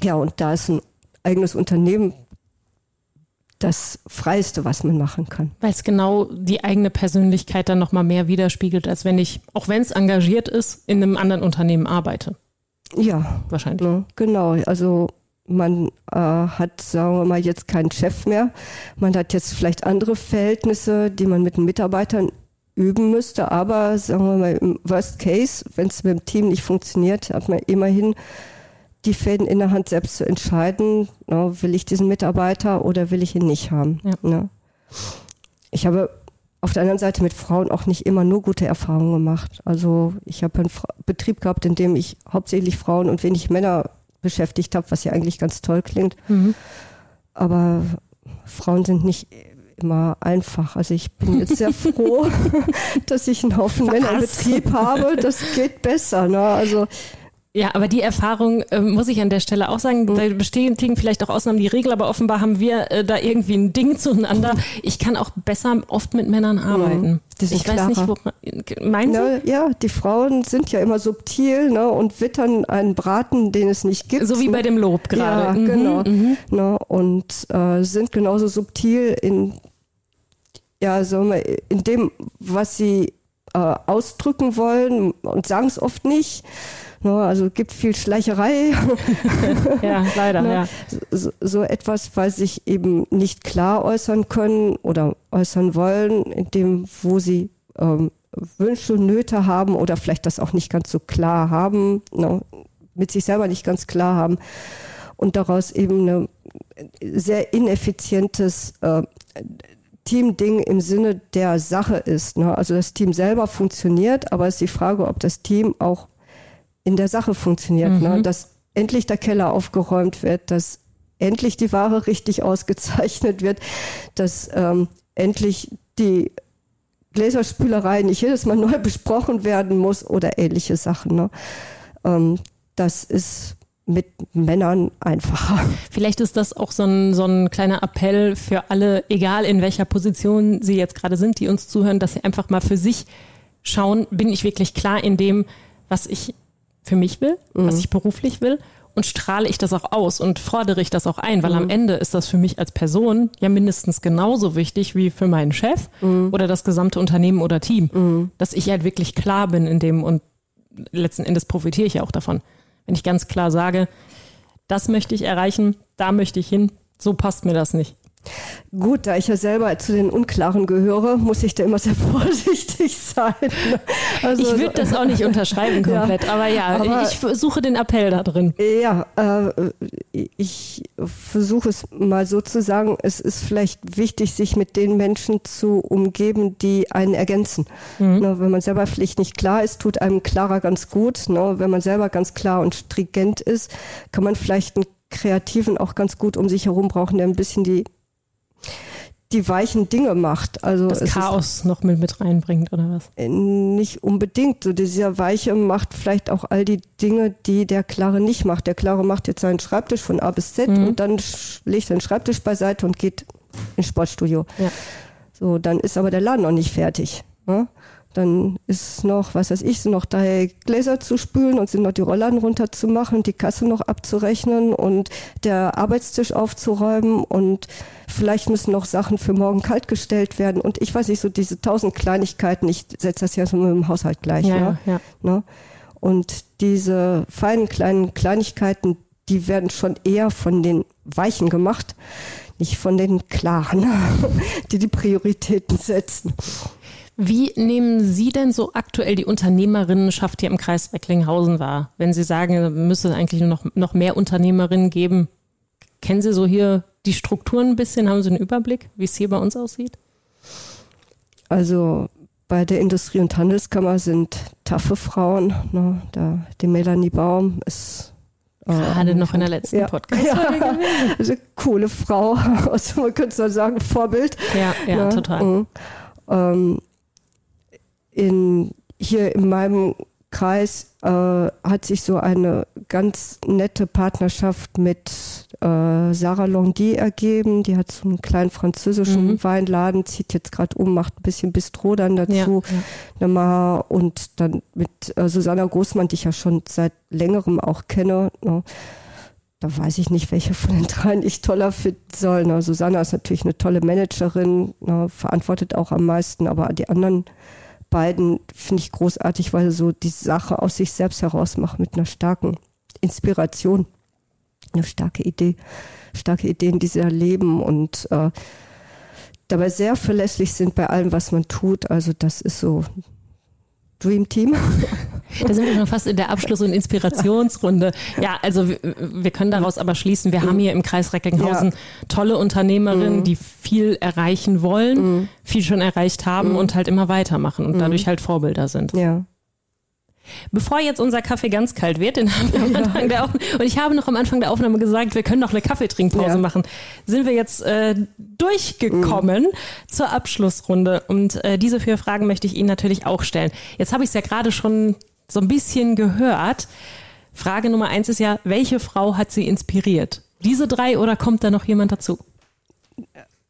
ja, und da ist ein eigenes Unternehmen das Freiste, was man machen kann. Weil es genau die eigene Persönlichkeit dann nochmal mehr widerspiegelt, als wenn ich, auch wenn es engagiert ist, in einem anderen Unternehmen arbeite. Ja. Wahrscheinlich. Ja, genau. Also man äh, hat, sagen wir mal, jetzt keinen Chef mehr. Man hat jetzt vielleicht andere Verhältnisse, die man mit den Mitarbeitern üben müsste. Aber sagen wir mal, im Worst Case, wenn es mit dem Team nicht funktioniert, hat man immerhin die Fäden in der Hand, selbst zu entscheiden, na, will ich diesen Mitarbeiter oder will ich ihn nicht haben. Ja. Ne? Ich habe auf der anderen Seite mit Frauen auch nicht immer nur gute Erfahrungen gemacht. Also ich habe einen Betrieb gehabt, in dem ich hauptsächlich Frauen und wenig Männer beschäftigt habe, was ja eigentlich ganz toll klingt. Mhm. Aber Frauen sind nicht immer einfach. Also ich bin jetzt sehr froh, dass ich einen Haufen Männer im Betrieb habe. Das geht besser. Ne? Also ja, aber die Erfahrung äh, muss ich an der Stelle auch sagen, mhm. da bestätigen vielleicht auch Ausnahmen die Regel, aber offenbar haben wir äh, da irgendwie ein Ding zueinander. Ich kann auch besser oft mit Männern mhm. arbeiten. Ich weiß nicht, woran. Meinen Sie? Ne, ja, die Frauen sind ja immer subtil ne, und wittern einen Braten, den es nicht gibt. So wie bei dem Lob gerade. Ja, mhm, genau. Mhm. Ne, und äh, sind genauso subtil in, ja, sagen wir, in dem, was sie äh, ausdrücken wollen und sagen es oft nicht. Ne, also gibt viel Schleicherei. ja, leider, ne, ja. So, so, etwas, weil sich eben nicht klar äußern können oder äußern wollen, in dem, wo sie ähm, Wünsche, Nöte haben oder vielleicht das auch nicht ganz so klar haben, ne, mit sich selber nicht ganz klar haben und daraus eben ein sehr ineffizientes äh, Teamding im Sinne der Sache ist. Ne? Also das Team selber funktioniert, aber es ist die Frage, ob das Team auch in der Sache funktioniert. Ne? Mhm. Ne? Dass endlich der Keller aufgeräumt wird, dass endlich die Ware richtig ausgezeichnet wird, dass ähm, endlich die Gläserspülerei nicht jedes Mal neu besprochen werden muss oder ähnliche Sachen. Ne? Ähm, das ist mit Männern einfacher. Vielleicht ist das auch so ein, so ein kleiner Appell für alle, egal in welcher Position sie jetzt gerade sind, die uns zuhören, dass sie einfach mal für sich schauen, bin ich wirklich klar in dem, was ich für mich will, mhm. was ich beruflich will und strahle ich das auch aus und fordere ich das auch ein, weil mhm. am Ende ist das für mich als Person ja mindestens genauso wichtig wie für meinen Chef mhm. oder das gesamte Unternehmen oder Team, mhm. dass ich halt wirklich klar bin in dem und letzten Endes profitiere ich ja auch davon wenn ich ganz klar sage, das möchte ich erreichen, da möchte ich hin, so passt mir das nicht. Gut, da ich ja selber zu den Unklaren gehöre, muss ich da immer sehr vorsichtig sein. Also, ich würde das auch nicht unterschreiben komplett, ja, aber ja, aber, ich versuche den Appell da drin. Ja, äh, ich versuche es mal so zu sagen, es ist vielleicht wichtig, sich mit den Menschen zu umgeben, die einen ergänzen. Mhm. Ne, wenn man selber vielleicht nicht klar ist, tut einem klarer ganz gut. Ne, wenn man selber ganz klar und stringent ist, kann man vielleicht einen Kreativen auch ganz gut um sich herum brauchen, der ein bisschen die die weichen Dinge macht. Also das Chaos noch mit, mit reinbringt oder was? Äh, nicht unbedingt. So dieser Weiche macht vielleicht auch all die Dinge, die der Klare nicht macht. Der Klare macht jetzt seinen Schreibtisch von A bis Z mhm. und dann legt den Schreibtisch beiseite und geht ins Sportstudio. Ja. So, dann ist aber der Laden noch nicht fertig. Ne? Dann ist noch, was weiß ich, sind noch drei Gläser zu spülen und sind noch die Rollladen runterzumachen, die Kasse noch abzurechnen und der Arbeitstisch aufzuräumen und vielleicht müssen noch Sachen für morgen kaltgestellt werden und ich weiß nicht, so diese tausend Kleinigkeiten, ich setze das ja so mit dem Haushalt gleich. Ja, ne? ja. Ne? Und diese feinen kleinen Kleinigkeiten, die werden schon eher von den Weichen gemacht, nicht von den Klaren, die die Prioritäten setzen. Wie nehmen Sie denn so aktuell die Unternehmerinnenschaft hier im Kreis Recklinghausen wahr? Wenn Sie sagen, es müsste eigentlich nur noch, noch mehr Unternehmerinnen geben, kennen Sie so hier die Strukturen ein bisschen? Haben Sie einen Überblick, wie es hier bei uns aussieht? Also bei der Industrie- und Handelskammer sind taffe Frauen. Ne? Da, die Melanie Baum ist äh, Gerade noch in der letzten ja, Podcast-Folge ja, Also coole Frau, also man könnte sagen, Vorbild. Ja, ja, ne? total. Mhm. Ähm, in, hier in meinem Kreis äh, hat sich so eine ganz nette Partnerschaft mit äh, Sarah Londy ergeben. Die hat so einen kleinen französischen mhm. Weinladen, zieht jetzt gerade um, macht ein bisschen Bistro dann dazu. Ja, ja. Und dann mit äh, Susanna Großmann, die ich ja schon seit längerem auch kenne. Ne? Da weiß ich nicht, welche von den dreien ich toller finden soll. Ne? Susanna ist natürlich eine tolle Managerin, ne? verantwortet auch am meisten, aber die anderen beiden finde ich großartig, weil sie so die Sache aus sich selbst heraus machen mit einer starken Inspiration, eine starke Idee, starke Ideen, die sie erleben und äh, dabei sehr verlässlich sind bei allem, was man tut. Also das ist so Dream Team. Da sind wir schon fast in der Abschluss- und Inspirationsrunde. Ja, also wir, wir können daraus aber schließen, wir haben hier im Kreis Recklinghausen ja. tolle Unternehmerinnen, mhm. die viel erreichen wollen, mhm. viel schon erreicht haben mhm. und halt immer weitermachen und dadurch halt Vorbilder sind. Ja. Bevor jetzt unser Kaffee ganz kalt wird, den haben wir am Anfang der Aufnahme, und ich habe noch am Anfang der Aufnahme gesagt, wir können noch eine Kaffeetrinkpause ja. machen, sind wir jetzt äh, durchgekommen mhm. zur Abschlussrunde. Und äh, diese vier Fragen möchte ich Ihnen natürlich auch stellen. Jetzt habe ich es ja gerade schon so ein bisschen gehört. Frage Nummer eins ist ja, welche Frau hat Sie inspiriert? Diese drei oder kommt da noch jemand dazu?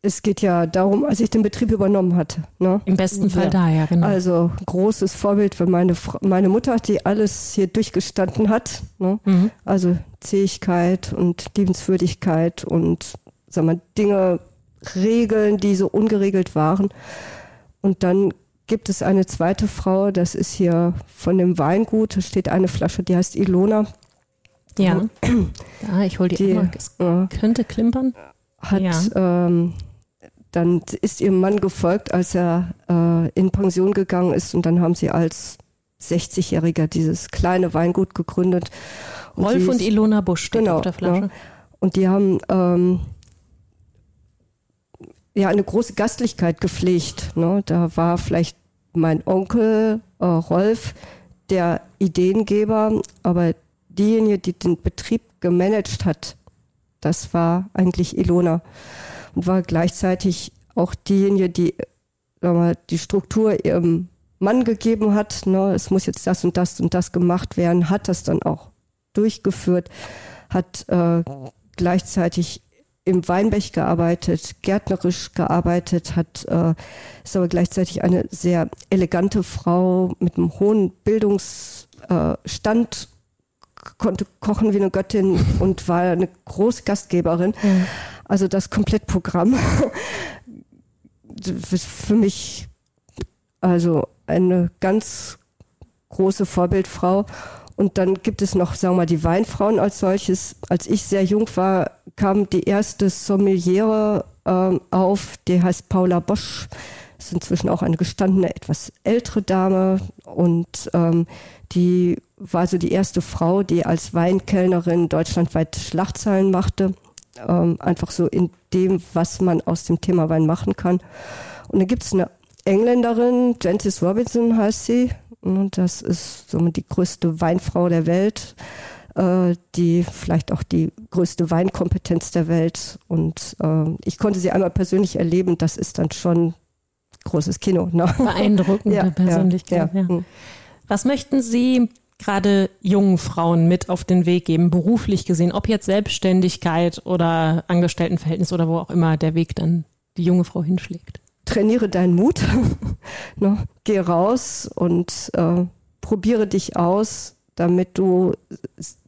es geht ja darum, als ich den Betrieb übernommen hatte. Ne? Im besten Fall ja. da, ja, genau. Also großes Vorbild für meine, meine Mutter, die alles hier durchgestanden hat. Ne? Mhm. Also Zähigkeit und Liebenswürdigkeit und sag mal, Dinge, Regeln, die so ungeregelt waren. Und dann gibt es eine zweite Frau, das ist hier von dem Weingut, da steht eine Flasche, die heißt Ilona. Ja, ja ich hole die, die mal. Es könnte klimpern. Hat ja. ähm, dann ist ihrem Mann gefolgt, als er äh, in Pension gegangen ist und dann haben sie als 60-Jähriger dieses kleine Weingut gegründet. Und Rolf und Ilona Busch steht genau, auf der Flasche. Ja. Und die haben ähm, ja eine große Gastlichkeit gepflegt. Ne? Da war vielleicht mein Onkel äh, Rolf der Ideengeber, aber diejenige, die den Betrieb gemanagt hat, das war eigentlich Ilona und war gleichzeitig auch diejenige, die mal, die Struktur ihrem Mann gegeben hat. Ne? Es muss jetzt das und das und das gemacht werden, hat das dann auch durchgeführt, hat äh, gleichzeitig im Weinberg gearbeitet, gärtnerisch gearbeitet, hat, äh, ist aber gleichzeitig eine sehr elegante Frau mit einem hohen Bildungsstand, konnte kochen wie eine Göttin und war eine große Gastgeberin. Mhm. Also das Komplettprogramm ist für mich also eine ganz große Vorbildfrau. Und dann gibt es noch, sagen wir mal, die Weinfrauen als solches. Als ich sehr jung war, kam die erste Sommeliere äh, auf, die heißt Paula Bosch. Ist inzwischen auch eine gestandene, etwas ältere Dame. Und ähm, die war so die erste Frau, die als Weinkellnerin deutschlandweit Schlachtzahlen machte. Ähm, einfach so in dem, was man aus dem Thema Wein machen kann. Und dann gibt es eine Engländerin, Gentis Robinson heißt sie, das ist somit die größte Weinfrau der Welt, äh, die vielleicht auch die größte Weinkompetenz der Welt. Und äh, ich konnte sie einmal persönlich erleben. Das ist dann schon großes Kino. Ne? Beeindruckende ja, Persönlichkeit. Ja, ja. Hm. Was möchten Sie gerade jungen Frauen mit auf den Weg geben, beruflich gesehen, ob jetzt Selbstständigkeit oder Angestelltenverhältnis oder wo auch immer der Weg dann die junge Frau hinschlägt? Trainiere deinen Mut, ne? geh raus und äh, probiere dich aus, damit du,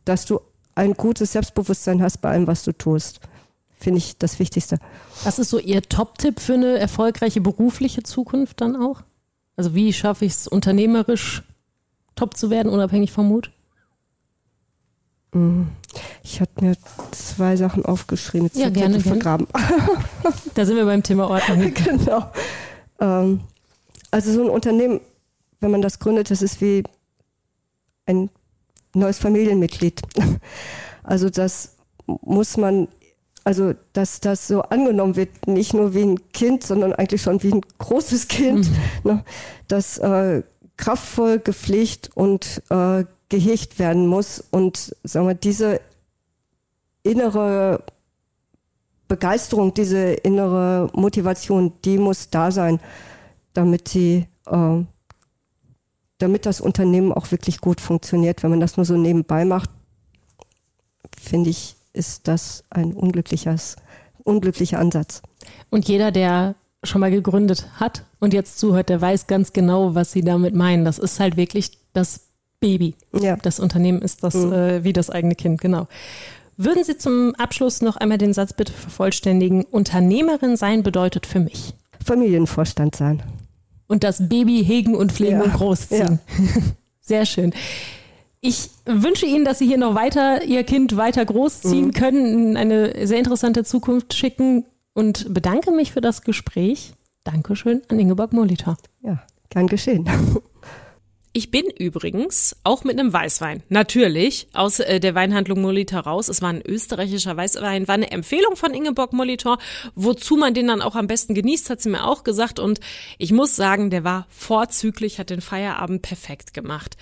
dass du ein gutes Selbstbewusstsein hast bei allem, was du tust. Finde ich das Wichtigste. Was ist so Ihr Top-Tipp für eine erfolgreiche berufliche Zukunft dann auch? Also wie schaffe ich es unternehmerisch top zu werden, unabhängig vom Mut? Mhm. Ich hatte mir zwei Sachen aufgeschrieben. Jetzt ja, gerne, vergraben. Da sind wir beim Thema Ordnung. genau. Ähm, also so ein Unternehmen, wenn man das gründet, das ist wie ein neues Familienmitglied. Also das muss man, also dass das so angenommen wird, nicht nur wie ein Kind, sondern eigentlich schon wie ein großes Kind, mhm. ne, das äh, kraftvoll gepflegt und äh, gehegt werden muss. Und sagen wir, diese innere Begeisterung, diese innere Motivation, die muss da sein, damit sie, äh, damit das Unternehmen auch wirklich gut funktioniert. Wenn man das nur so nebenbei macht, finde ich, ist das ein unglückliches, unglücklicher Ansatz. Und jeder, der schon mal gegründet hat und jetzt zuhört, der weiß ganz genau, was sie damit meinen. Das ist halt wirklich das Baby. Ja. Das Unternehmen ist das mhm. äh, wie das eigene Kind, genau. Würden Sie zum Abschluss noch einmal den Satz bitte vervollständigen? Unternehmerin sein bedeutet für mich. Familienvorstand sein. Und das Baby hegen und pflegen ja. und großziehen. Ja. Sehr schön. Ich wünsche Ihnen, dass Sie hier noch weiter Ihr Kind weiter großziehen mhm. können, in eine sehr interessante Zukunft schicken und bedanke mich für das Gespräch. Dankeschön an Ingeborg Molitor. Ja, gern geschehen. Ich bin übrigens auch mit einem Weißwein, natürlich, aus äh, der Weinhandlung Molitor raus. Es war ein österreichischer Weißwein, war eine Empfehlung von Ingeborg Molitor. Wozu man den dann auch am besten genießt, hat sie mir auch gesagt. Und ich muss sagen, der war vorzüglich, hat den Feierabend perfekt gemacht.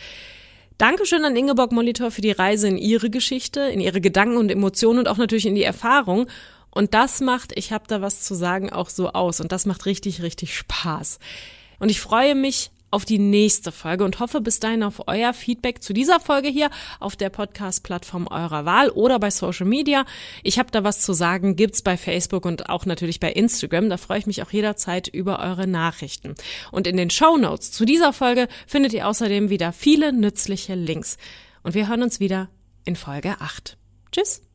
Dankeschön an Ingeborg Molitor für die Reise in ihre Geschichte, in ihre Gedanken und Emotionen und auch natürlich in die Erfahrung. Und das macht, ich habe da was zu sagen, auch so aus. Und das macht richtig, richtig Spaß. Und ich freue mich auf die nächste Folge und hoffe bis dahin auf euer Feedback zu dieser Folge hier auf der Podcast-Plattform eurer Wahl oder bei Social Media. Ich habe da was zu sagen, gibt's bei Facebook und auch natürlich bei Instagram. Da freue ich mich auch jederzeit über eure Nachrichten. Und in den Show Notes zu dieser Folge findet ihr außerdem wieder viele nützliche Links. Und wir hören uns wieder in Folge 8. Tschüss!